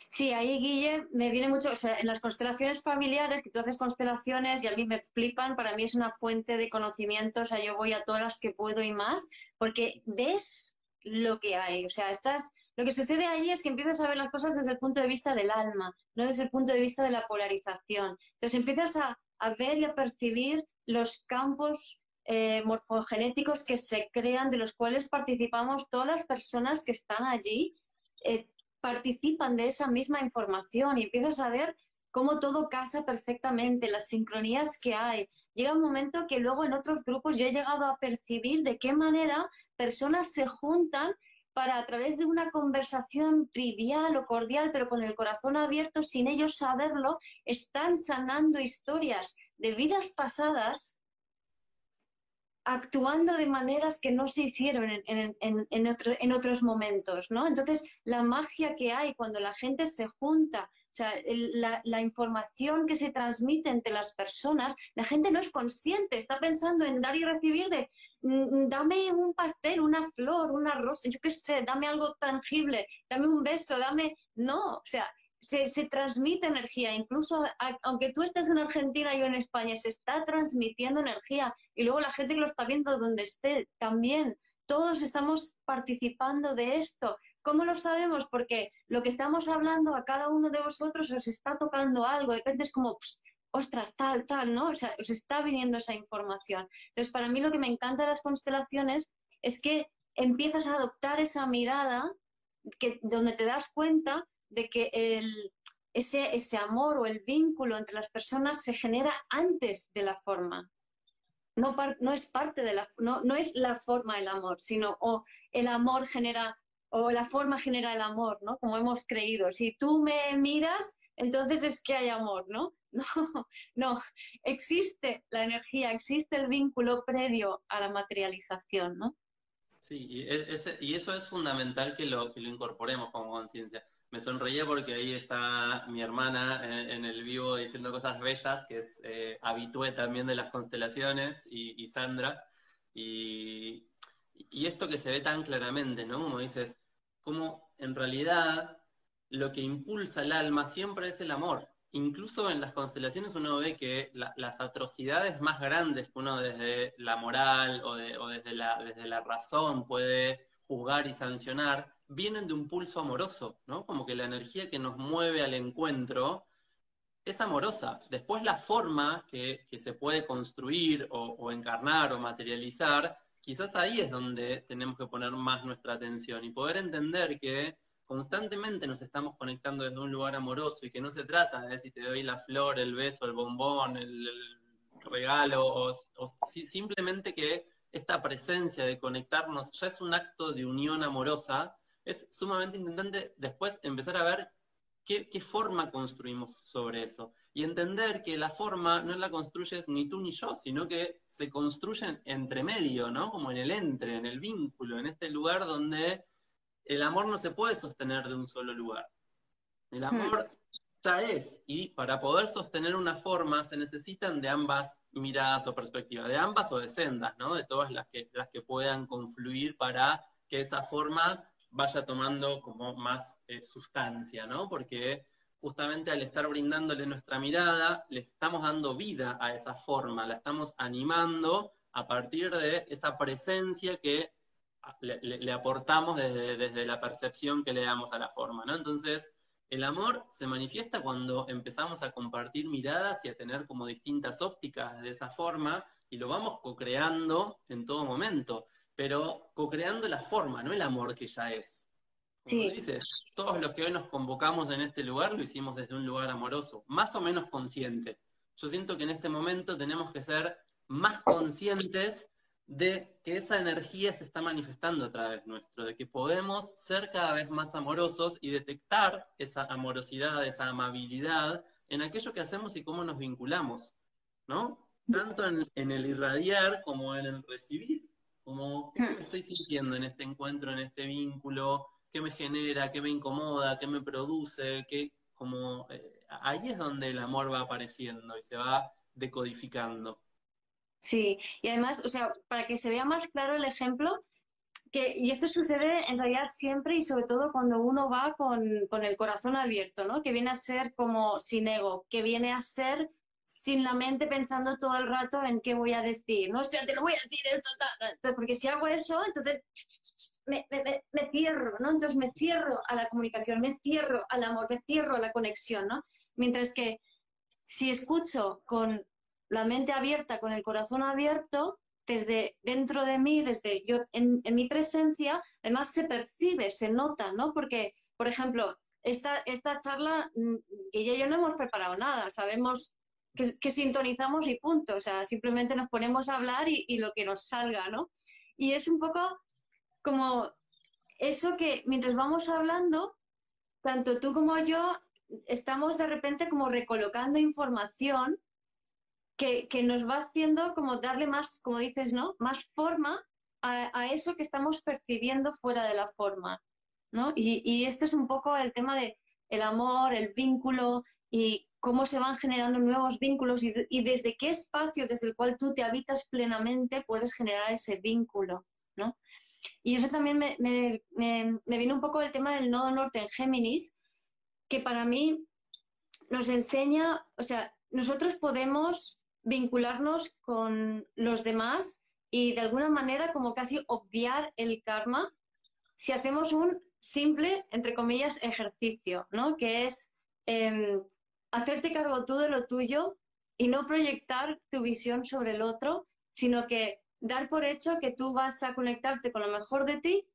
S2: Sí, ahí Guille me viene mucho, o sea, en las constelaciones familiares, que tú haces constelaciones y a mí me flipan, para mí es una fuente de conocimiento, o sea, yo voy a todas las que puedo y más, porque ves lo que hay, o sea, estás lo que sucede ahí es que empiezas a ver las cosas desde el punto de vista del alma, no desde el punto de vista de la polarización. Entonces empiezas a, ver y a percibir los campos eh, morfogenéticos que se crean, de los cuales participamos todas las personas que están allí, eh, participan de esa misma información y empiezas a ver cómo todo casa perfectamente, las sincronías que hay. Llega un momento que luego en otros grupos yo he llegado a percibir de qué manera personas se juntan para a través de una conversación trivial o cordial, pero con el corazón abierto, sin ellos saberlo, están sanando historias de vidas pasadas, actuando de maneras que no se hicieron en, en otros momentos, ¿no? Entonces, la magia que hay cuando la gente se junta o sea, la, información que se transmite entre las personas, la gente no es consciente, está pensando en dar y recibir de dame un pastel, una flor, una rosa, yo qué sé, dame algo tangible, dame un beso, dame... No, o sea, se, se, transmite energía, incluso aunque tú estés en Argentina y yo en España, se está transmitiendo energía y luego la gente que lo está viendo donde esté también, todos estamos participando de esto. ¿Cómo lo sabemos? Porque lo que estamos hablando a cada uno de vosotros os está tocando algo, de repente es como, ostras, tal, tal, ¿no? O sea, os está viniendo esa información. Entonces, para mí lo que me encanta de las constelaciones es que empiezas a adoptar esa mirada que, donde te das cuenta de que ese, ese amor o el vínculo entre las personas se genera antes de la forma. No, no es parte de la, no, no es la forma el amor, sino o el amor genera o la forma genera el amor, ¿no? Como hemos creído. Si tú me miras, entonces es que hay amor, ¿no? No, no. Existe la energía, existe el vínculo previo a la materialización, ¿no?
S3: Sí, y, y eso es fundamental que lo, que lo incorporemos como conciencia. Me sonreía porque ahí está mi hermana en, el vivo diciendo cosas bellas, que es eh, habitué también de las constelaciones, y, y Sandra. Y, y esto que se ve tan claramente, ¿no? Como dices, como en realidad lo que impulsa el alma siempre es el amor. Incluso en las constelaciones uno ve que las atrocidades más grandes que uno desde la moral o, desde, la, desde la razón puede juzgar y sancionar, vienen de un pulso amoroso, ¿no? Como que la energía que nos mueve al encuentro es amorosa. Después la forma que, se puede construir o encarnar o materializar quizás ahí es donde tenemos que poner más nuestra atención y poder entender que constantemente nos estamos conectando desde un lugar amoroso y que no se trata de si te doy la flor, el beso, el bombón, el, regalo, o, simplemente que esta presencia de conectarnos ya es un acto de unión amorosa, es sumamente intentante después empezar a ver qué forma construimos sobre eso y entender que la forma no la construyes ni tú ni yo, sino que se construyen entre medio, ¿no? Como en el entre, en el vínculo, en este lugar donde el amor no se puede sostener de un solo lugar. El hmm. amor ya es, y para poder sostener una forma se necesitan de ambas miradas o perspectivas, de ambas o de sendas, ¿no? De todas las que, las que puedan confluir para que esa forma vaya tomando como más eh, sustancia, ¿no? Porque justamente al estar brindándole nuestra mirada, le estamos dando vida a esa forma, la estamos animando a partir de esa presencia que le, aportamos desde, la percepción que le damos a la forma, ¿no? Entonces, el amor se manifiesta cuando empezamos a compartir miradas y a tener como distintas ópticas de esa forma y lo vamos co-creando en todo momento, pero co-creando la forma, no el amor que ya es. Como dices, todos los que hoy nos convocamos en este lugar lo hicimos desde un lugar amoroso, más o menos consciente. Yo siento que en este momento tenemos que ser más conscientes de que esa energía se está manifestando a través nuestro, de que podemos ser cada vez más amorosos y detectar esa amorosidad, esa amabilidad en aquello que hacemos y cómo nos vinculamos, ¿no? Tanto en, el irradiar como en el recibir, como qué estoy sintiendo en este encuentro, en este vínculo, qué me genera, qué me incomoda, qué me produce, qué, como, eh, ahí es donde el amor va apareciendo y se va decodificando.
S2: Sí, y además, o sea, para que se vea más claro el ejemplo, que, y esto sucede en realidad siempre y sobre todo cuando uno va con, el corazón abierto, ¿no? Que viene a ser como sin ego, que viene a ser sin la mente pensando todo el rato en qué voy a decir. No, espérate, no voy a decir esto, porque si hago eso, entonces me, me, cierro, ¿no? Entonces me cierro a la comunicación, me cierro al amor, me cierro a la conexión, ¿no? Mientras que si escucho con la mente abierta, con el corazón abierto, desde dentro de mí, desde yo, en, mi presencia, además se percibe, se nota, ¿no? Porque, por ejemplo, esta, esta charla, mm, ella y yo no hemos preparado nada, sabemos que, sintonizamos y punto, o sea, simplemente nos ponemos a hablar y, lo que nos salga, ¿no? Y es un poco como eso que mientras vamos hablando, tanto tú como yo estamos de repente como recolocando información que, nos va haciendo como darle más, como dices, ¿no? Más forma a, eso que estamos percibiendo fuera de la forma, ¿no? Y, este es un poco el tema de amor, el vínculo y cómo se van generando nuevos vínculos y, desde qué espacio desde el cual tú te habitas plenamente puedes generar ese vínculo, ¿no? Y eso también me, me, me, viene un poco el tema del nodo norte en Géminis, que para mí nos enseña, o sea, nosotros podemos vincularnos con los demás y de alguna manera como casi obviar el karma si hacemos un simple, entre comillas, ejercicio, ¿no? Que es em, hacerte cargo tú de lo tuyo y no proyectar tu visión sobre el otro, sino que dar por hecho que tú vas a conectarte con lo mejor de ti,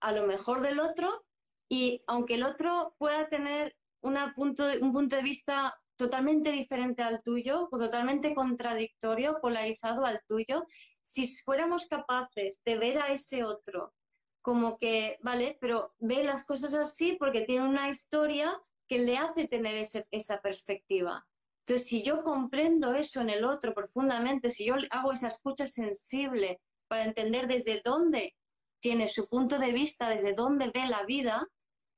S2: a lo mejor del otro, y aunque el otro pueda tener una punto un punto de vista totalmente diferente al tuyo, totalmente contradictorio, polarizado al tuyo, si fuéramos capaces de ver a ese otro como que, vale, pero ve las cosas así porque tiene una historia que le hace tener esa perspectiva. Entonces, si yo comprendo eso en el otro profundamente, si yo hago esa escucha sensible para entender desde dónde tiene su punto de vista, desde dónde ve la vida,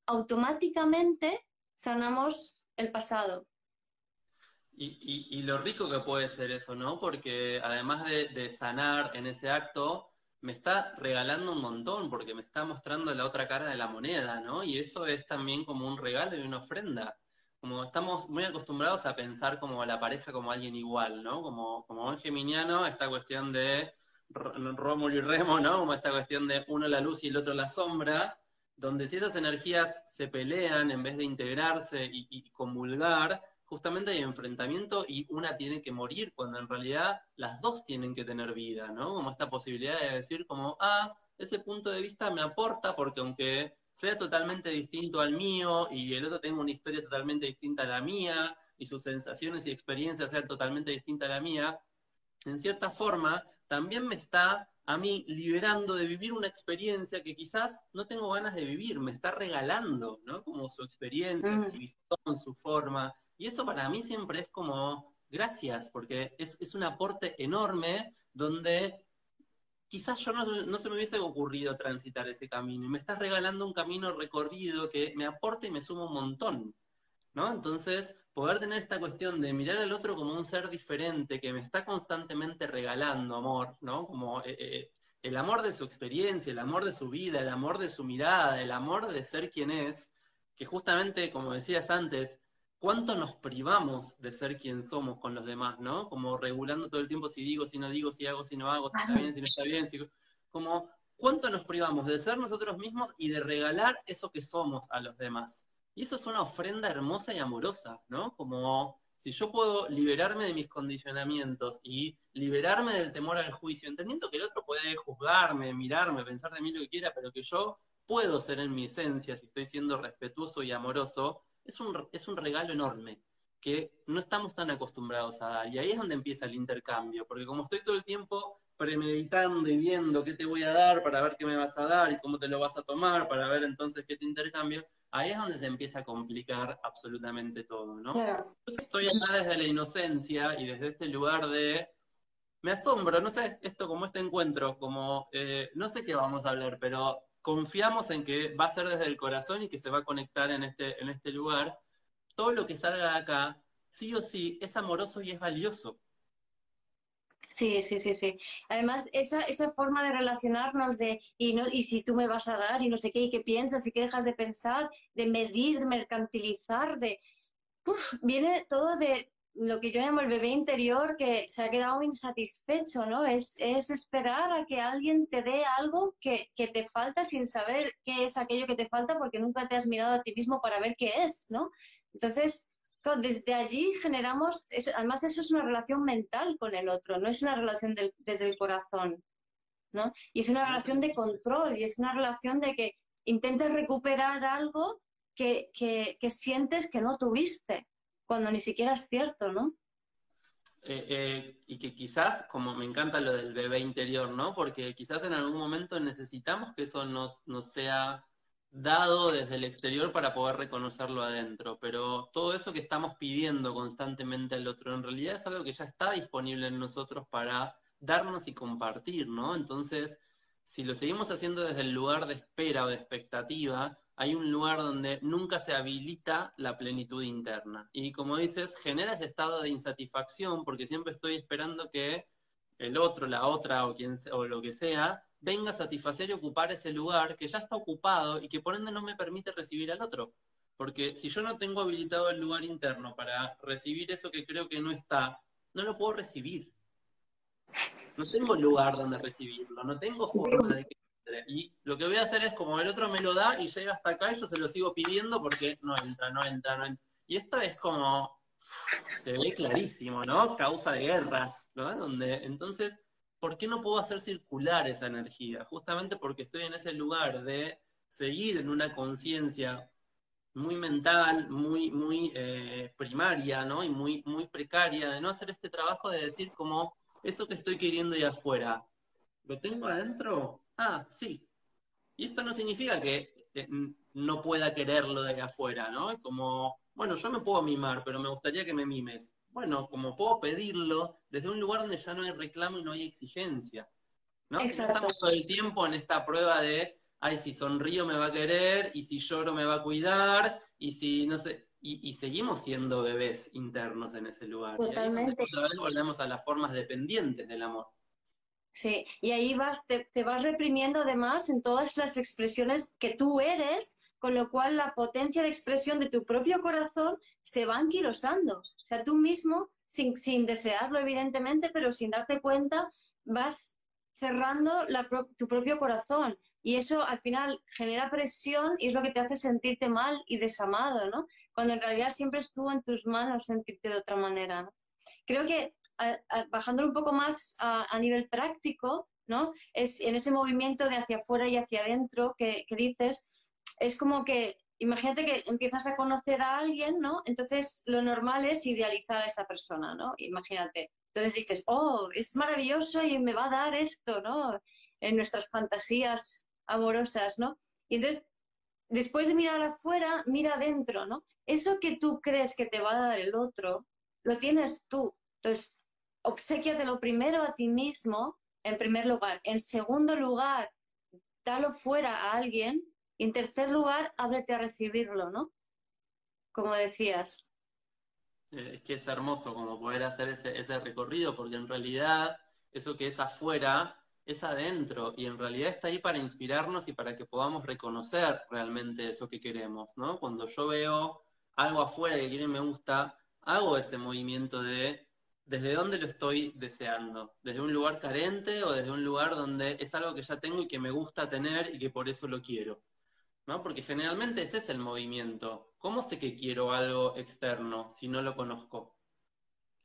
S2: automáticamente sanamos el pasado.
S3: Y, lo rico que puede ser eso, ¿no? Porque además de sanar en ese acto, me está regalando un montón porque me está mostrando la otra cara de la moneda, ¿no? Y eso es también como un regalo y una ofrenda. Como estamos muy acostumbrados a pensar como a la pareja como alguien igual, ¿no? Como, como buen geminiano, esta cuestión de Rómulo y Remo, ¿no? Como esta cuestión de uno la luz y el otro la sombra, donde si esas energías se pelean en vez de integrarse y, y comulgar, justamente hay enfrentamiento y una tiene que morir, cuando en realidad las dos tienen que tener vida, ¿no? Como esta posibilidad de decir como, ah, ese punto de vista me aporta porque aunque sea totalmente distinto al mío y el otro tenga una historia totalmente distinta a la mía y sus sensaciones y experiencias sean totalmente distintas a la mía, en cierta forma también me está a mí liberando de vivir una experiencia que quizás no tengo ganas de vivir, me está regalando, ¿no? Como su experiencia, su visión, su forma. Y eso para mí siempre es como, gracias, porque es, un aporte enorme donde quizás yo no, se me hubiese ocurrido transitar ese camino. Y me estás regalando un camino recorrido que me aporta y me suma un montón. ¿No? Entonces, poder tener esta cuestión de mirar al otro como un ser diferente que me está constantemente regalando amor, ¿no? Como eh, eh, el amor de su experiencia, el amor de su vida, el amor de su mirada, el amor de ser quien es, que justamente, como decías antes, cuánto nos privamos de ser quien somos con los demás, ¿no? Como regulando todo el tiempo si digo, si no digo, si hago, si no hago, si está bien, si no está bien, como cuánto nos privamos de ser nosotros mismos y de regalar eso que somos a los demás. Y eso es una ofrenda hermosa y amorosa, ¿no? Como si yo puedo liberarme de mis condicionamientos y liberarme del temor al juicio, entendiendo que el otro puede juzgarme, mirarme, pensar de mí lo que quiera, pero que yo puedo ser en mi esencia si estoy siendo respetuoso y amoroso, es un, es un regalo enorme que no estamos tan acostumbrados a dar. Y ahí es donde empieza el intercambio, porque como estoy todo el tiempo premeditando y viendo qué te voy a dar para ver qué me vas a dar y cómo te lo vas a tomar para ver entonces qué te intercambio, ahí es donde se empieza a complicar absolutamente todo, ¿no? Estoy acá desde la inocencia y desde este lugar de... Me asombro, no sé, esto como este encuentro, como, eh, no sé qué vamos a hablar, pero confiamos en que va a ser desde el corazón y que se va a conectar en este, en este lugar, todo lo que salga de acá, sí o sí, es amoroso y es valioso.
S2: Sí, sí, sí, sí. Además, esa, esa forma de relacionarnos de, y, y si tú me vas a dar, y no sé qué, y qué piensas, y qué dejas de pensar, de medir, de mercantilizar, de... viene todo de, lo que yo llamo el bebé interior que se ha quedado insatisfecho, ¿no? Es, es esperar a que alguien te dé algo que, que, te falta sin saber qué es aquello que te falta porque nunca te has mirado a ti mismo para ver qué es, ¿no? Entonces, desde allí generamos, además eso es una relación mental con el otro, no es una relación desde el corazón, ¿no? Y es una relación de control y es una relación de que intentas recuperar algo que, que, que sientes que no tuviste cuando ni siquiera es cierto, ¿no?
S3: Eh, eh, y que quizás, como me encanta lo del bebé interior, ¿no? Porque quizás en algún momento necesitamos que eso nos, nos sea dado desde el exterior para poder reconocerlo adentro, pero todo eso que estamos pidiendo constantemente al otro en realidad es algo que ya está disponible en nosotros para darnos y compartir, ¿no? Entonces, si lo seguimos haciendo desde el lugar de espera o de expectativa, hay un lugar donde nunca se habilita la plenitud interna. Y como dices, genera ese estado de insatisfacción porque siempre estoy esperando que el otro, la otra o, quien, o lo que sea, venga a satisfacer y ocupar ese lugar que ya está ocupado y que por ende no me permite recibir al otro. Porque si yo no tengo habilitado el lugar interno para recibir eso que creo que no está, no lo puedo recibir. No tengo lugar donde recibirlo, no tengo forma de. Y lo que voy a hacer es como el otro me lo da y llega hasta acá y yo se lo sigo pidiendo porque no entra, no entra, no entra. Y esto es como, se ve clarísimo, ¿no? Causa de guerras, ¿no? Donde, entonces, ¿por qué no puedo hacer circular esa energía? Justamente porque estoy en ese lugar de seguir en una conciencia muy mental, muy, muy eh, primaria, ¿no? Y muy, muy precaria, de no hacer este trabajo de decir como, eso que estoy queriendo ir afuera, ¿lo tengo adentro? Ah, sí. Y esto no significa que no pueda quererlo de afuera, ¿no? Como, bueno, yo me puedo mimar, pero me gustaría que me mimes. Bueno, como puedo pedirlo desde un lugar donde ya no hay reclamo y no hay exigencia. ¿no?
S2: Exacto.
S3: estamos todo el tiempo en esta prueba de ay, si sonrío me va a querer, y si lloro me va a cuidar, y si no sé, y, seguimos siendo bebés internos en ese lugar.
S2: Totalmente.
S3: Y ahí volvemos a las formas dependientes del amor.
S2: Sí, y ahí te, vas reprimiendo además en todas las expresiones que tú eres, con lo cual la potencia de expresión de tu propio corazón se va anquilosando. O sea, tú mismo, sin, desearlo evidentemente, pero sin darte cuenta, vas cerrando tu propio corazón. Y eso al final genera presión y es lo que te hace sentirte mal y desamado, ¿no? Cuando en realidad siempre estuvo en tus manos sentirte de otra manera. Creo que bajándolo un poco más a, nivel práctico, ¿no? Es en ese movimiento de hacia afuera y hacia adentro que, que dices, es como que imagínate que empiezas a conocer a alguien, ¿no? Entonces lo normal es idealizar a esa persona, ¿no? Imagínate. Entonces dices, oh, es maravilloso y me va a dar esto, ¿no? En nuestras fantasías amorosas, ¿no? Y entonces, después de mirar afuera, mira adentro, ¿no? Eso que tú crees que te va a dar el otro, lo tienes tú. Entonces, lo primero a ti mismo, en primer lugar. En segundo lugar, dalo fuera a alguien. Y en tercer lugar, ábrete a recibirlo, ¿no? Como decías.
S3: Eh, es que es hermoso como poder hacer ese, ese recorrido, porque en realidad eso que es afuera es adentro y en realidad está ahí para inspirarnos y para que podamos reconocer realmente eso que queremos, ¿no? Cuando yo veo algo afuera que quiere me gusta, hago ese movimiento de desde dónde lo estoy deseando, desde un lugar carente o desde un lugar donde es algo que ya tengo y que me gusta tener y que por eso lo quiero, ¿no? Porque generalmente ese es el movimiento. ¿Cómo sé que quiero algo externo si no lo conozco?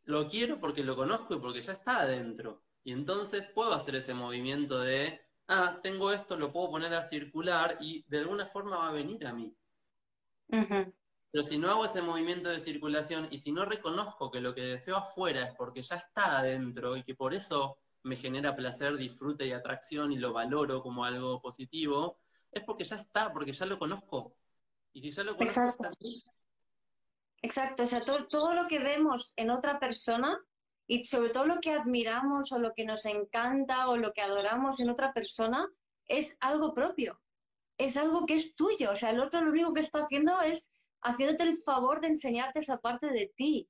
S3: Lo quiero porque lo conozco y porque ya está adentro. Y entonces puedo hacer ese movimiento de, ah, tengo esto, lo puedo poner a circular y de alguna forma va a venir a mí. Pero si no hago ese movimiento de circulación y si no reconozco que lo que deseo afuera es porque ya está adentro y que por eso me genera placer, disfrute y atracción y lo valoro como algo positivo, es porque ya está, porque ya lo conozco. Y si ya lo conozco,
S2: Exacto. Exacto, o sea, todo lo que vemos en otra persona y sobre todo lo que admiramos o lo que nos encanta o lo que adoramos en otra persona es algo propio, es algo que es tuyo. O sea, el otro lo único que está haciendo es haciéndote el favor de enseñarte esa parte de ti.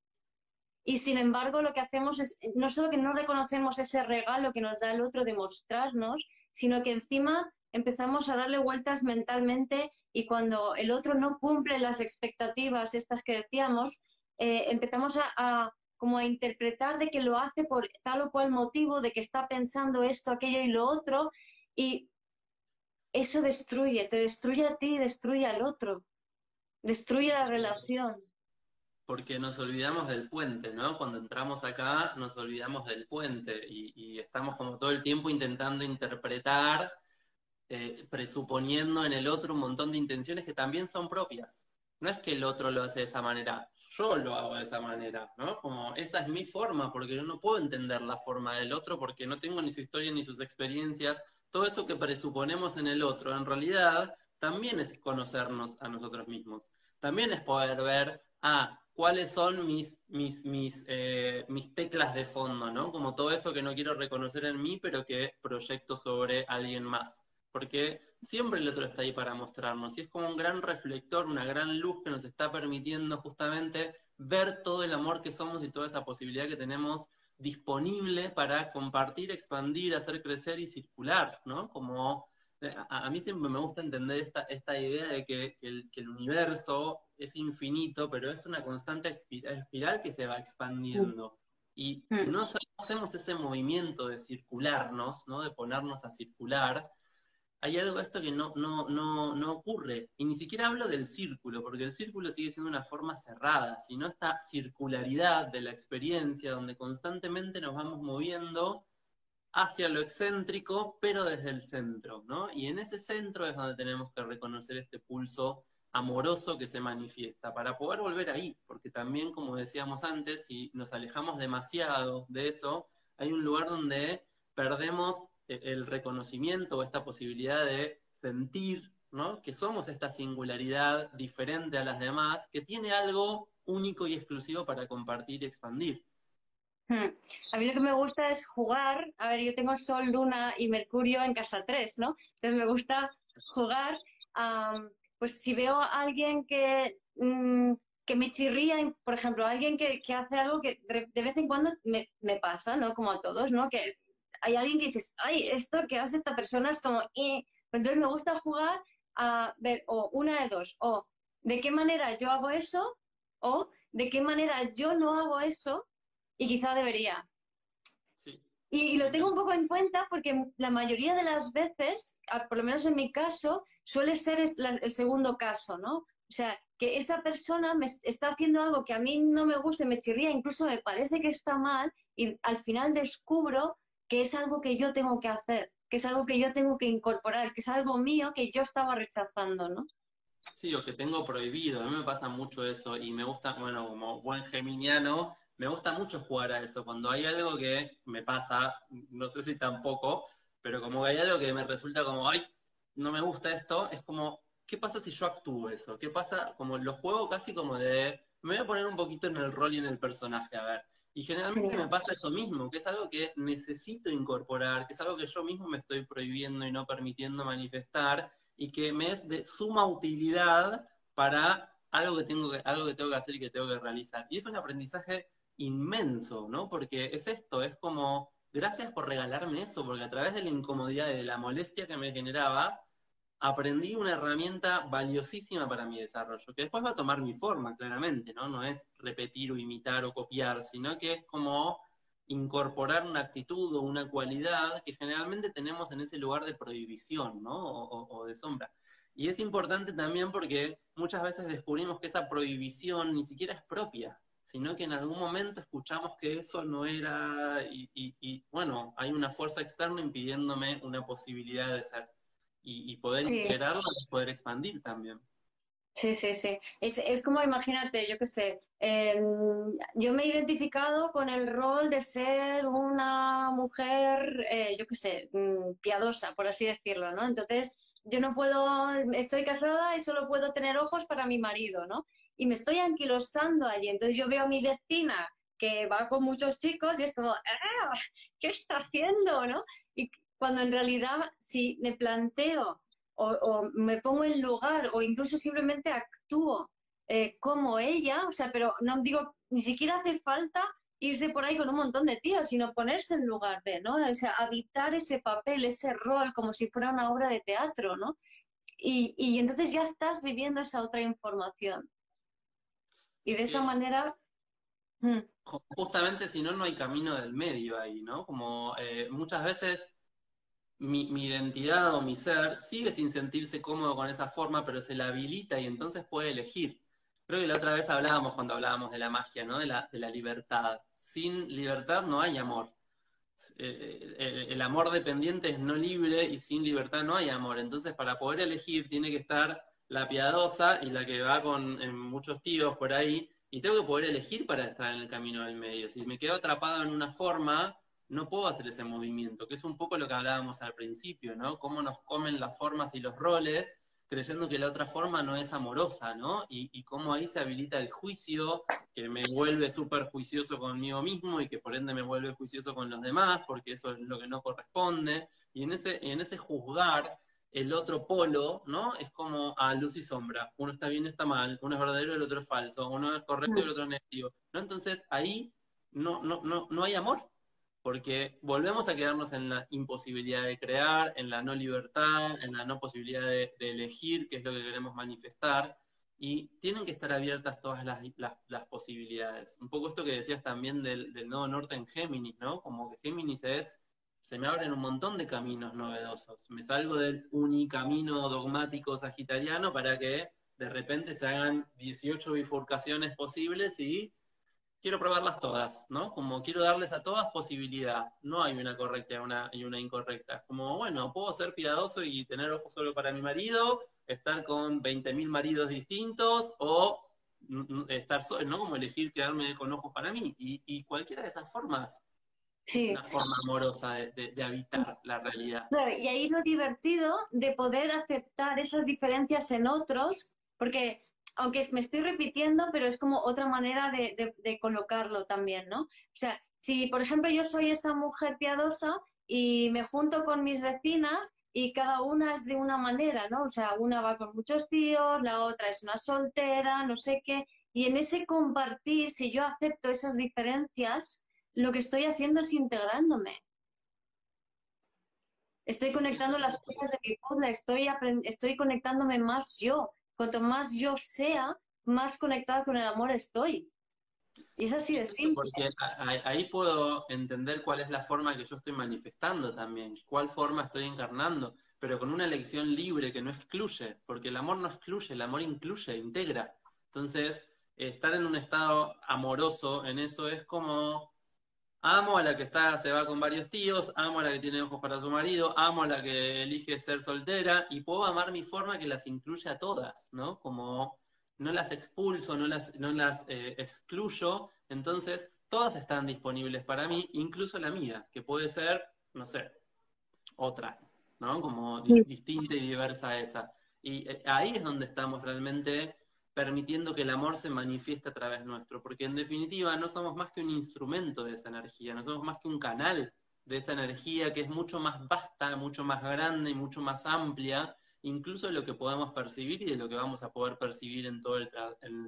S2: Y sin embargo, lo que hacemos es no solo que no reconocemos ese regalo que nos da el otro de mostrarnos, sino que encima empezamos a darle vueltas mentalmente y cuando el otro no cumple las expectativas estas que decíamos, eh, empezamos a, como a interpretar de que lo hace por tal o cual motivo, de que está pensando esto, aquello y lo otro, y eso destruye, te destruye a ti y destruye al otro, destruye la relación.
S3: Porque nos olvidamos del puente, ¿no? Cuando entramos acá nos olvidamos del puente y, estamos como todo el tiempo intentando interpretar, eh, presuponiendo en el otro un montón de intenciones que también son propias. No es que el otro lo hace de esa manera, yo lo hago de esa manera, ¿no? Como esa es mi forma, porque yo no puedo entender la forma del otro porque no tengo ni su historia ni sus experiencias. Todo eso que presuponemos en el otro, en realidad, también es conocernos a nosotros mismos. También es poder ver, ah, cuáles son mis, mis, mis, eh, mis teclas de fondo, ¿no? Como todo eso que no quiero reconocer en mí, pero que proyecto sobre alguien más. Porque siempre el otro está ahí para mostrarnos y es como un gran reflector, una gran luz que nos está permitiendo justamente ver todo el amor que somos y toda esa posibilidad que tenemos disponible para compartir, expandir, hacer crecer y circular, ¿no? Como eh, a, mí siempre me gusta entender esta, esta idea de que, el, que, el, universo es infinito, pero es una constante espiral que se va expandiendo. Y si mm. no hacemos ese movimiento de circularnos, ¿no? De ponernos a circular, hay algo de esto que no, no, no, no ocurre. Y ni siquiera hablo del círculo, porque el círculo sigue siendo una forma cerrada, sino esta circularidad de la experiencia donde constantemente nos vamos moviendo hacia lo excéntrico, pero desde el centro, ¿no? Y en ese centro es donde tenemos que reconocer este pulso amoroso que se manifiesta, para poder volver ahí, porque también, como decíamos antes, si nos alejamos demasiado de eso, hay un lugar donde perdemos e-, el reconocimiento o esta posibilidad de sentir, ¿no? Que somos esta singularidad diferente a las demás, que tiene algo único y exclusivo para compartir y expandir.
S2: Hmm. A mí lo que me gusta es jugar. A ver, yo tengo Sol, Luna y Mercurio en casa 3, ¿no? Entonces me gusta jugar. pues si veo a alguien que, mm, que me chirría, por ejemplo, alguien que, hace algo que de vez en cuando me, me, pasa, ¿no? Como a todos, ¿no? Que hay alguien que dices, ay, esto que hace esta persona es como, eh. entonces me gusta jugar a ver, o una de dos, o de qué manera yo hago eso, o de qué manera yo no hago eso y quizá debería. Y, lo tengo un poco en cuenta porque la mayoría de las veces, por lo menos en mi caso, suele ser el segundo caso, ¿no? O sea, que esa persona me está haciendo algo que a mí no me gusta y me chirría, incluso me parece que está mal, y al final descubro que es algo que yo tengo que hacer, que es algo que yo tengo que incorporar, que es algo mío que yo estaba rechazando, ¿no?
S3: Sí, o que tengo prohibido. A mí me pasa mucho eso y me gusta, bueno, como buen geminiano, me gusta mucho jugar a eso. Cuando hay algo que me pasa, no sé si tampoco, pero como hay algo que me resulta como, ay, no me gusta esto, es como, ¿qué pasa si yo actúo eso? ¿Qué pasa? Como lo juego casi como de, me voy a poner un poquito en el rol y en el personaje, a ver. Y generalmente me pasa eso mismo, que es algo que necesito incorporar, que es algo que yo mismo me estoy prohibiendo y no permitiendo manifestar, y que me es de suma utilidad para algo que tengo que, algo que tengo que hacer y que tengo que realizar. Y es un aprendizaje inmenso, ¿no? Porque es esto, es como, gracias por regalarme eso, porque a través de la incomodidad y de la molestia que me generaba, aprendí una herramienta valiosísima para mi desarrollo, que después va a tomar mi forma, claramente, ¿no? No es repetir o imitar o copiar, sino que es como incorporar una actitud o una cualidad que generalmente tenemos en ese lugar de prohibición, ¿no? O, de sombra. Y es importante también porque muchas veces descubrimos que esa prohibición ni siquiera es propia, sino que en algún momento escuchamos que eso no era, y, bueno, hay una fuerza externa impidiéndome una posibilidad de ser y, poder integrarlo y poder expandir también.
S2: Sí, sí, sí. Es, es como, imagínate, yo qué sé, yo me he identificado con el rol de ser una mujer, eh, yo qué sé, mm, piadosa, por así decirlo, ¿no? Entonces, yo no puedo, estoy casada y solo puedo tener ojos para mi marido, ¿no? Y me estoy anquilosando allí. Entonces, yo veo a mi vecina que va con muchos chicos y es como, ¡ah! ¿Qué está haciendo, no? Y cuando en realidad si me planteo o, me pongo en lugar o incluso simplemente actúo eh, como ella, o sea, pero no digo, ni siquiera hace falta irse por ahí con un montón de tíos, sino ponerse en lugar de, ¿no? O sea, habitar ese papel, ese rol, como si fuera una obra de teatro, ¿no? Y, y entonces ya estás viviendo esa otra información. Y de esa manera...
S3: Hmm. Justamente si no, no hay camino del medio ahí, ¿no? Como eh, muchas veces mi, identidad o mi ser sigue sin sentirse cómodo con esa forma, pero se la habilita y entonces puede elegir. Creo que la otra vez hablábamos cuando hablábamos de la magia, ¿no? De la, libertad. Sin libertad no hay amor. Eh, eh, el, amor dependiente es no libre y sin libertad no hay amor. Entonces, para poder elegir, tiene que estar la piadosa y la que va con muchos tíos por ahí. Y tengo que poder elegir para estar en el camino del medio. Si me quedo atrapado en una forma, no puedo hacer ese movimiento, que es un poco lo que hablábamos al principio, ¿no? Cómo nos comen las formas y los roles, creyendo que la otra forma no es amorosa, ¿no? Y, cómo ahí se habilita el juicio, que me vuelve súper juicioso conmigo mismo y que por ende me vuelve juicioso con los demás, porque eso es lo que no corresponde. Y en ese, en ese juzgar, el otro polo, ¿no? Es como a luz y sombra. Uno está bien, está mal, uno es verdadero, el otro es falso, uno es correcto y el otro es negativo. ¿no? Entonces ahí no, no, no, no hay amor, porque volvemos a quedarnos en la imposibilidad de crear, en la no libertad, en la no posibilidad de, elegir qué es lo que queremos manifestar, y tienen que estar abiertas todas las, posibilidades. Un poco esto que decías también del, del, nodo norte en Géminis, ¿no? Como que Géminis es se me abren un montón de caminos novedosos. Me salgo del unicamino dogmático sagitariano para que de repente se hagan 18 bifurcaciones posibles y quiero probarlas todas, ¿no? Como quiero darles a todas posibilidad. No hay una correcta y una, y una incorrecta. Como, bueno, puedo ser piadoso y tener ojos solo para mi marido, estar con 20.000 maridos distintos o estar solo, ¿no? Como elegir quedarme con ojos para mí. Y, y cualquiera de esas formas
S2: Sí.
S3: Una forma amorosa de, de, habitar la realidad.
S2: Y ahí lo divertido de poder aceptar esas diferencias en otros, porque aunque me estoy repitiendo, pero es como otra manera de, colocarlo también, ¿no? O sea, si por ejemplo yo soy esa mujer piadosa y me junto con mis vecinas y cada una es de una manera, ¿no? O sea, una va con muchos tíos, la otra es una soltera, no sé qué, y en ese compartir, si yo acepto esas diferencias, lo que estoy haciendo es integrándome. Estoy conectando las cosas de mi puzzle, estoy, estoy conectándome más yo. Cuanto más yo sea, más conectada con el amor estoy. Y es así de simple.
S3: Porque ahí puedo entender cuál es la forma que yo estoy manifestando también, cuál forma estoy encarnando, pero con una elección libre que no excluye, porque el amor no excluye, el amor incluye, integra. Entonces, estar en un estado amoroso en eso es como Amo a la que está, se va con varios tíos, amo a la que tiene ojos para su marido, amo a la que elige ser soltera y puedo amar mi forma que las incluye a todas, ¿no? Como no las expulso, no las, no las eh, excluyo, entonces todas están disponibles para mí, incluso la mía, que puede ser, no sé, otra, ¿no? Como distinta y diversa a esa. Y eh, ahí es donde estamos realmente permitiendo que el amor se manifieste a través nuestro, porque en definitiva no somos más que un instrumento de esa energía, no somos más que un canal de esa energía que es mucho más vasta, mucho más grande y mucho más amplia, incluso de lo que podemos percibir y de lo que vamos a poder percibir en todo el,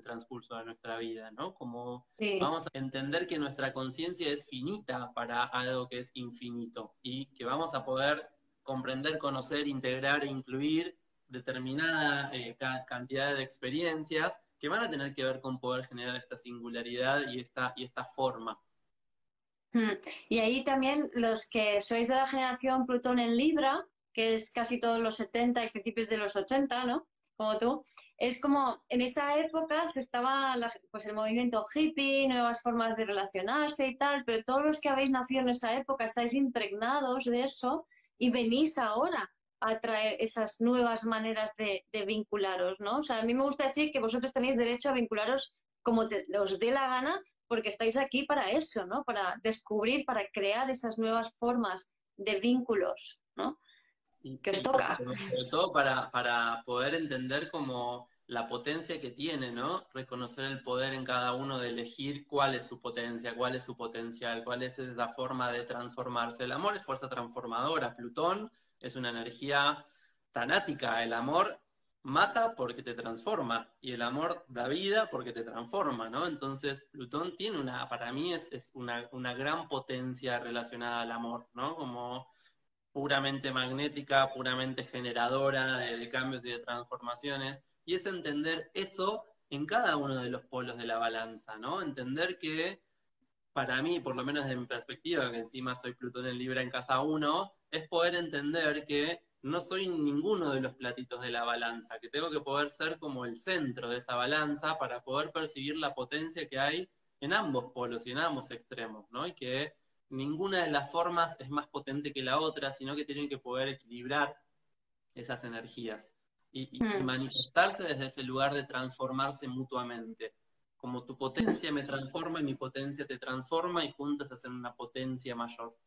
S3: transcurso de nuestra vida, ¿no? Como vamos a entender que nuestra conciencia es finita para algo que es infinito y que vamos a poder comprender, conocer, integrar e incluir determinada eh, cantidad de experiencias que van a tener que ver con poder generar esta singularidad y esta, y esta forma.
S2: Hmm. Y ahí también los que sois de la generación Plutón en Libra, que es casi todos los 70 y principios de los 80, ¿no? Como tú, es como en esa época se estaba pues el movimiento hippie, nuevas formas de relacionarse y tal, pero todos los que habéis nacido en esa época estáis impregnados de eso y venís ahora a traer esas nuevas maneras de, vincularos, ¿no? O sea, a mí me gusta decir que vosotros tenéis derecho a vincularos como os dé la gana, porque estáis aquí para eso, ¿no? Para descubrir, para crear esas nuevas formas de vínculos, ¿no? que os toca.
S3: Sobre todo para, para poder entender como la potencia que tiene, ¿no? Reconocer el poder en cada uno de elegir cuál es su potencia, cuál es su potencial, cuál es esa forma de transformarse. El amor es fuerza transformadora. Plutón es una energía tanática. El amor mata porque te transforma y el amor da vida porque te transforma, ¿no? Entonces Plutón tiene una, para mí es, es una, una, gran potencia relacionada al amor, ¿no? Como puramente magnética, puramente generadora de, cambios y de transformaciones. Y es entender eso en cada uno de los polos de la balanza, ¿no? Entender que para mí, por lo menos desde mi perspectiva, que encima soy Plutón en Libra en casa 1, es poder entender que no soy ninguno de los platitos de la balanza, que tengo que poder ser como el centro de esa balanza para poder percibir la potencia que hay en ambos polos y en ambos extremos, ¿no? Y que ninguna de las formas es más potente que la otra, sino que tienen que poder equilibrar esas energías y, hmm. manifestarse desde ese lugar de transformarse mutuamente. Como tu potencia me transforma y mi potencia te transforma y juntas hacen una potencia mayor.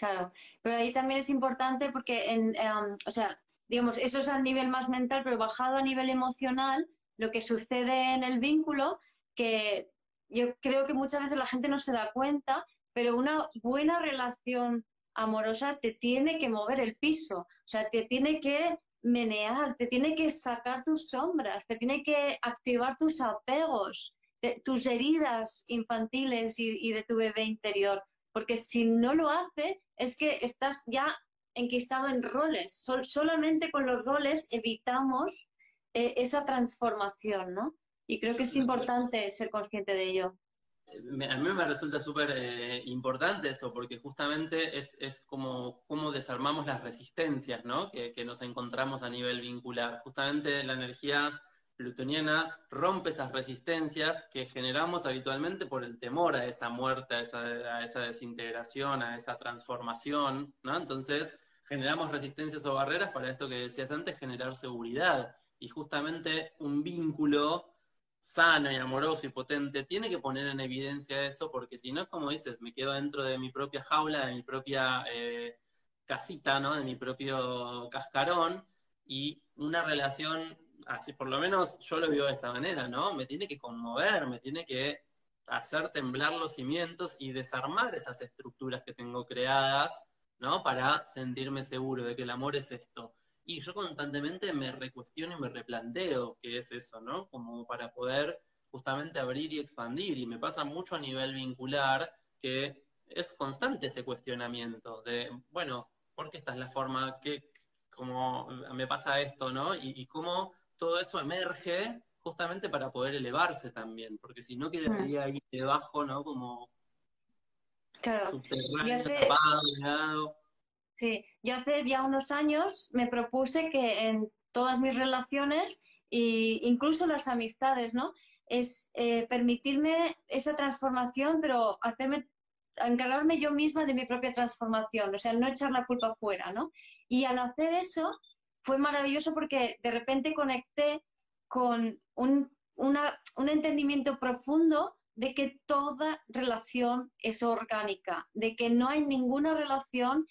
S2: Claro, pero ahí también es importante porque, en, em, o sea, digamos, eso es a nivel más mental, pero bajado a nivel emocional, lo que sucede en el vínculo, que yo creo que muchas veces la gente no se da cuenta, pero una buena relación amorosa te tiene que mover el piso, o sea, te tiene que menear, te tiene que sacar tus sombras, te tiene que activar tus apegos, tus heridas infantiles y de tu bebé interior porque si no lo hace, es que estás ya enquistado en roles. solamente con los roles evitamos eh, esa transformación, ¿no? Y creo que es importante ser consciente de ello.
S3: a mí me resulta súper eh, importante eso, porque justamente es, es como cómo desarmamos las resistencias, ¿no? Que, nos encontramos a nivel vincular. Justamente la energía plutoniana rompe esas resistencias que generamos habitualmente por el temor a esa muerte, a esa, desintegración, a esa transformación, ¿no? Entonces generamos resistencias o barreras para esto que decías antes, generar seguridad. Y justamente un vínculo sano y amoroso y potente, tiene que poner en evidencia eso, porque si no es como dices, me quedo dentro de mi propia jaula, de mi propia eh, casita, ¿no? De mi propio cascarón, y una relación, así por lo menos yo lo veo de esta manera, ¿no? Me tiene que conmover, me tiene que hacer temblar los cimientos y desarmar esas estructuras que tengo creadas, ¿no? Para sentirme seguro de que el amor es esto y yo constantemente me recuestiono y me replanteo qué es eso, ¿no? Como para poder justamente abrir y expandir. Y me pasa mucho a nivel vincular que es constante ese cuestionamiento de, bueno, ¿por qué esta es la forma que, como me pasa esto, ¿no? Y, cómo todo eso emerge justamente para poder elevarse también, porque si no quedaría ahí debajo, ¿no? Como
S2: claro.
S3: subterráneo, tapado,
S2: Sí, yo hace ya unos años me propuse que en todas mis relaciones e incluso las amistades, ¿no? Es eh, permitirme esa transformación, pero hacerme, encargarme yo misma de mi propia transformación, o sea, no echar la culpa afuera, ¿no? Y al hacer eso fue maravilloso porque de repente conecté con un, un entendimiento profundo de que toda relación es orgánica, de que no hay ninguna relación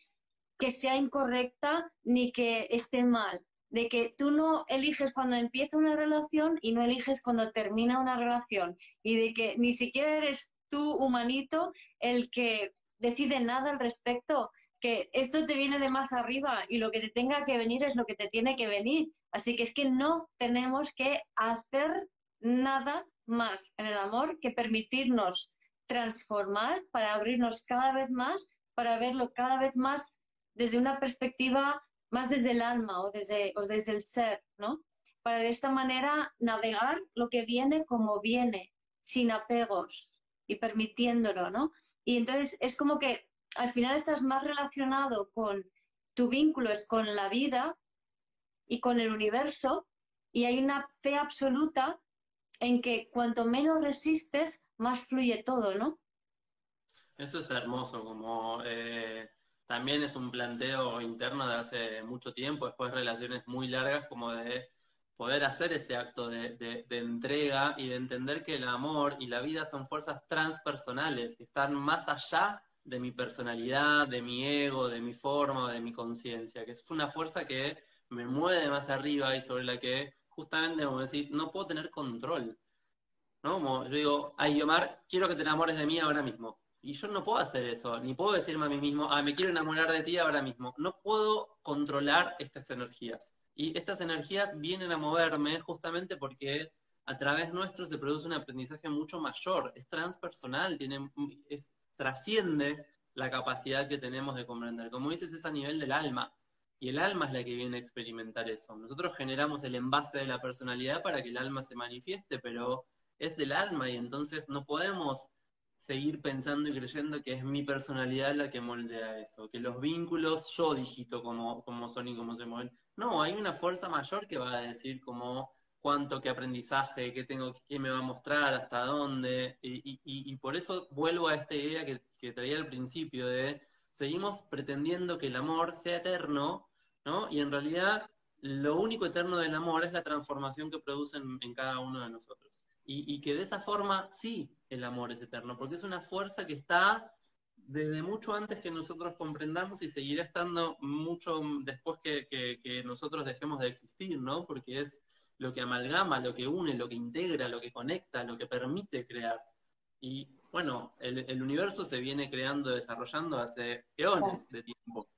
S2: que sea incorrecta ni que esté mal, de que tú no eliges cuando empieza una relación y no eliges cuando termina una relación, y de que ni siquiera eres tú, humanito, el que decide nada al respecto, que esto te viene de más arriba y lo que te tenga que venir es lo que te tiene que venir. Así que es que no tenemos que hacer nada más en el amor que permitirnos transformar para abrirnos cada vez más, para verlo cada vez más desde una perspectiva más desde el alma o desde, o desde el ser, ¿no? Para de esta manera navegar lo que viene como viene, sin apegos y permitiéndolo, ¿no? Y entonces es como que al final estás más relacionado con tu vínculo es con la vida y con el universo y hay una fe absoluta en que cuanto menos resistes, más fluye todo, ¿no?
S3: Eso es hermoso, como eh, también es un planteo interno de hace mucho tiempo, después de relaciones muy largas, como de poder hacer ese acto de, entrega y de entender que el amor y la vida son fuerzas transpersonales, que están más allá de mi personalidad, de mi ego, de mi forma, de mi conciencia, que es una fuerza que me mueve más arriba y sobre la que justamente, como decís, no puedo tener control. ¿no? Como yo digo, ay, Omar, quiero que te enamores de mí ahora mismo. Y yo no puedo hacer eso, ni puedo decirme a mí mismo, ah, me quiero enamorar de ti ahora mismo. No puedo controlar estas energías. Y estas energías vienen a moverme justamente porque a través nuestro se produce un aprendizaje mucho mayor, es transpersonal, tiene, es, trasciende la capacidad que tenemos de comprender. Como dices, es a nivel del alma. Y el alma es la que viene a experimentar eso. Nosotros generamos el envase de la personalidad para que el alma se manifieste, pero es del alma y entonces no podemos seguir pensando y creyendo que es mi personalidad la que moldea eso, que los vínculos yo digito cómo, son y cómo se mueven. No, hay una fuerza mayor que va a decir como cuánto, qué aprendizaje, qué tengo, qué me va a mostrar, hasta dónde, y, por eso vuelvo a esta idea que, que, traía al principio de seguimos pretendiendo que el amor sea eterno, ¿no? Y en realidad lo único eterno del amor es la transformación que produce en cada uno de nosotros. Y, que de esa forma sí el amor es eterno, porque es una fuerza que está desde mucho antes que nosotros comprendamos y seguirá estando mucho después que, que, nosotros dejemos de existir, ¿no? Porque es lo que amalgama, lo que une, lo que integra, lo que conecta, lo que permite crear. Y bueno, el, el universo se viene creando, desarrollando hace eones de tiempo.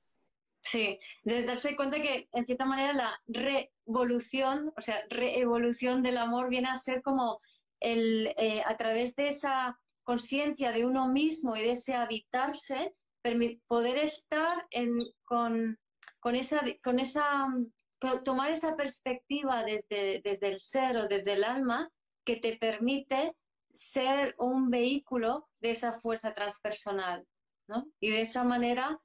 S2: Sí, desde darse cuenta que en cierta manera la revolución, o sea, reevolución del amor viene a ser como el, eh, a través de esa conciencia de uno mismo y de ese habitarse, poder estar con, esa, con esa, tomar esa perspectiva desde, desde el ser o desde el alma que te permite ser un vehículo de esa fuerza transpersonal, ¿no? Y de esa manera,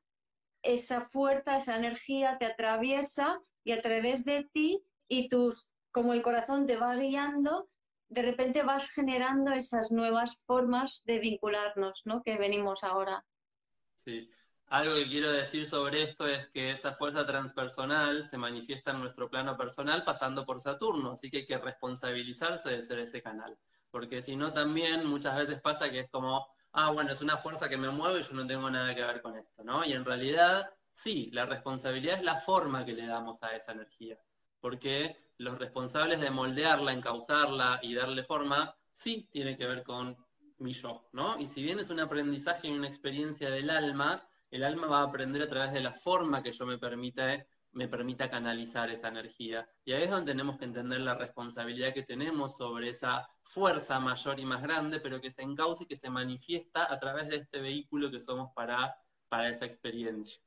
S2: esa fuerza, esa energía te atraviesa y a través de ti y tus, como el corazón te va guiando, de repente vas generando esas nuevas formas de vincularnos, ¿no? Que venimos ahora.
S3: Sí. Algo que quiero decir sobre esto es que esa fuerza transpersonal se manifiesta en nuestro plano personal pasando por Saturno, así que hay que responsabilizarse de ser ese canal porque si no también muchas veces pasa que es como, ah, bueno, es una fuerza que me mueve y yo no tengo nada que ver con esto, ¿no? Y en realidad, sí, la responsabilidad es la forma que le damos a esa energía, porque los responsables de moldearla, encauzarla y darle forma, sí tiene que ver con mi yo, ¿no? Y si bien es un aprendizaje y una experiencia del alma, el alma va a aprender a través de la forma que yo me permita me permita canalizar esa energía. Y ahí es donde tenemos que entender la responsabilidad que tenemos sobre esa fuerza mayor y más grande, pero que se encauce y que se manifiesta a través de este vehículo que somos para, para esa experiencia.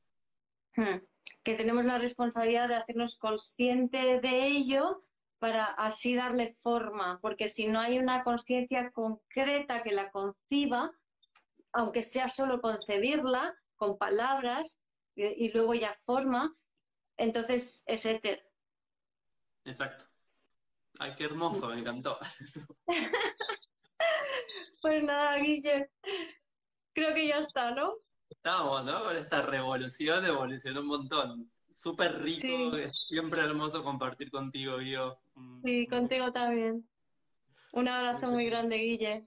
S2: Hmm. Que tenemos la responsabilidad de hacernos consciente de ello para así darle forma, porque si no hay una conciencia concreta que la conciba, aunque sea solo concebirla con palabras y, y luego ya forma, entonces es éter.
S3: Exacto. Ay, qué hermoso, me encantó.
S2: pues nada, Guille, creo que ya está, ¿no?
S3: Estamos, ¿no? Con esta revolución evolucionó un montón. Súper rico, siempre hermoso compartir contigo, Guillo.
S2: Sí, contigo también. Un abrazo muy grande, Guille.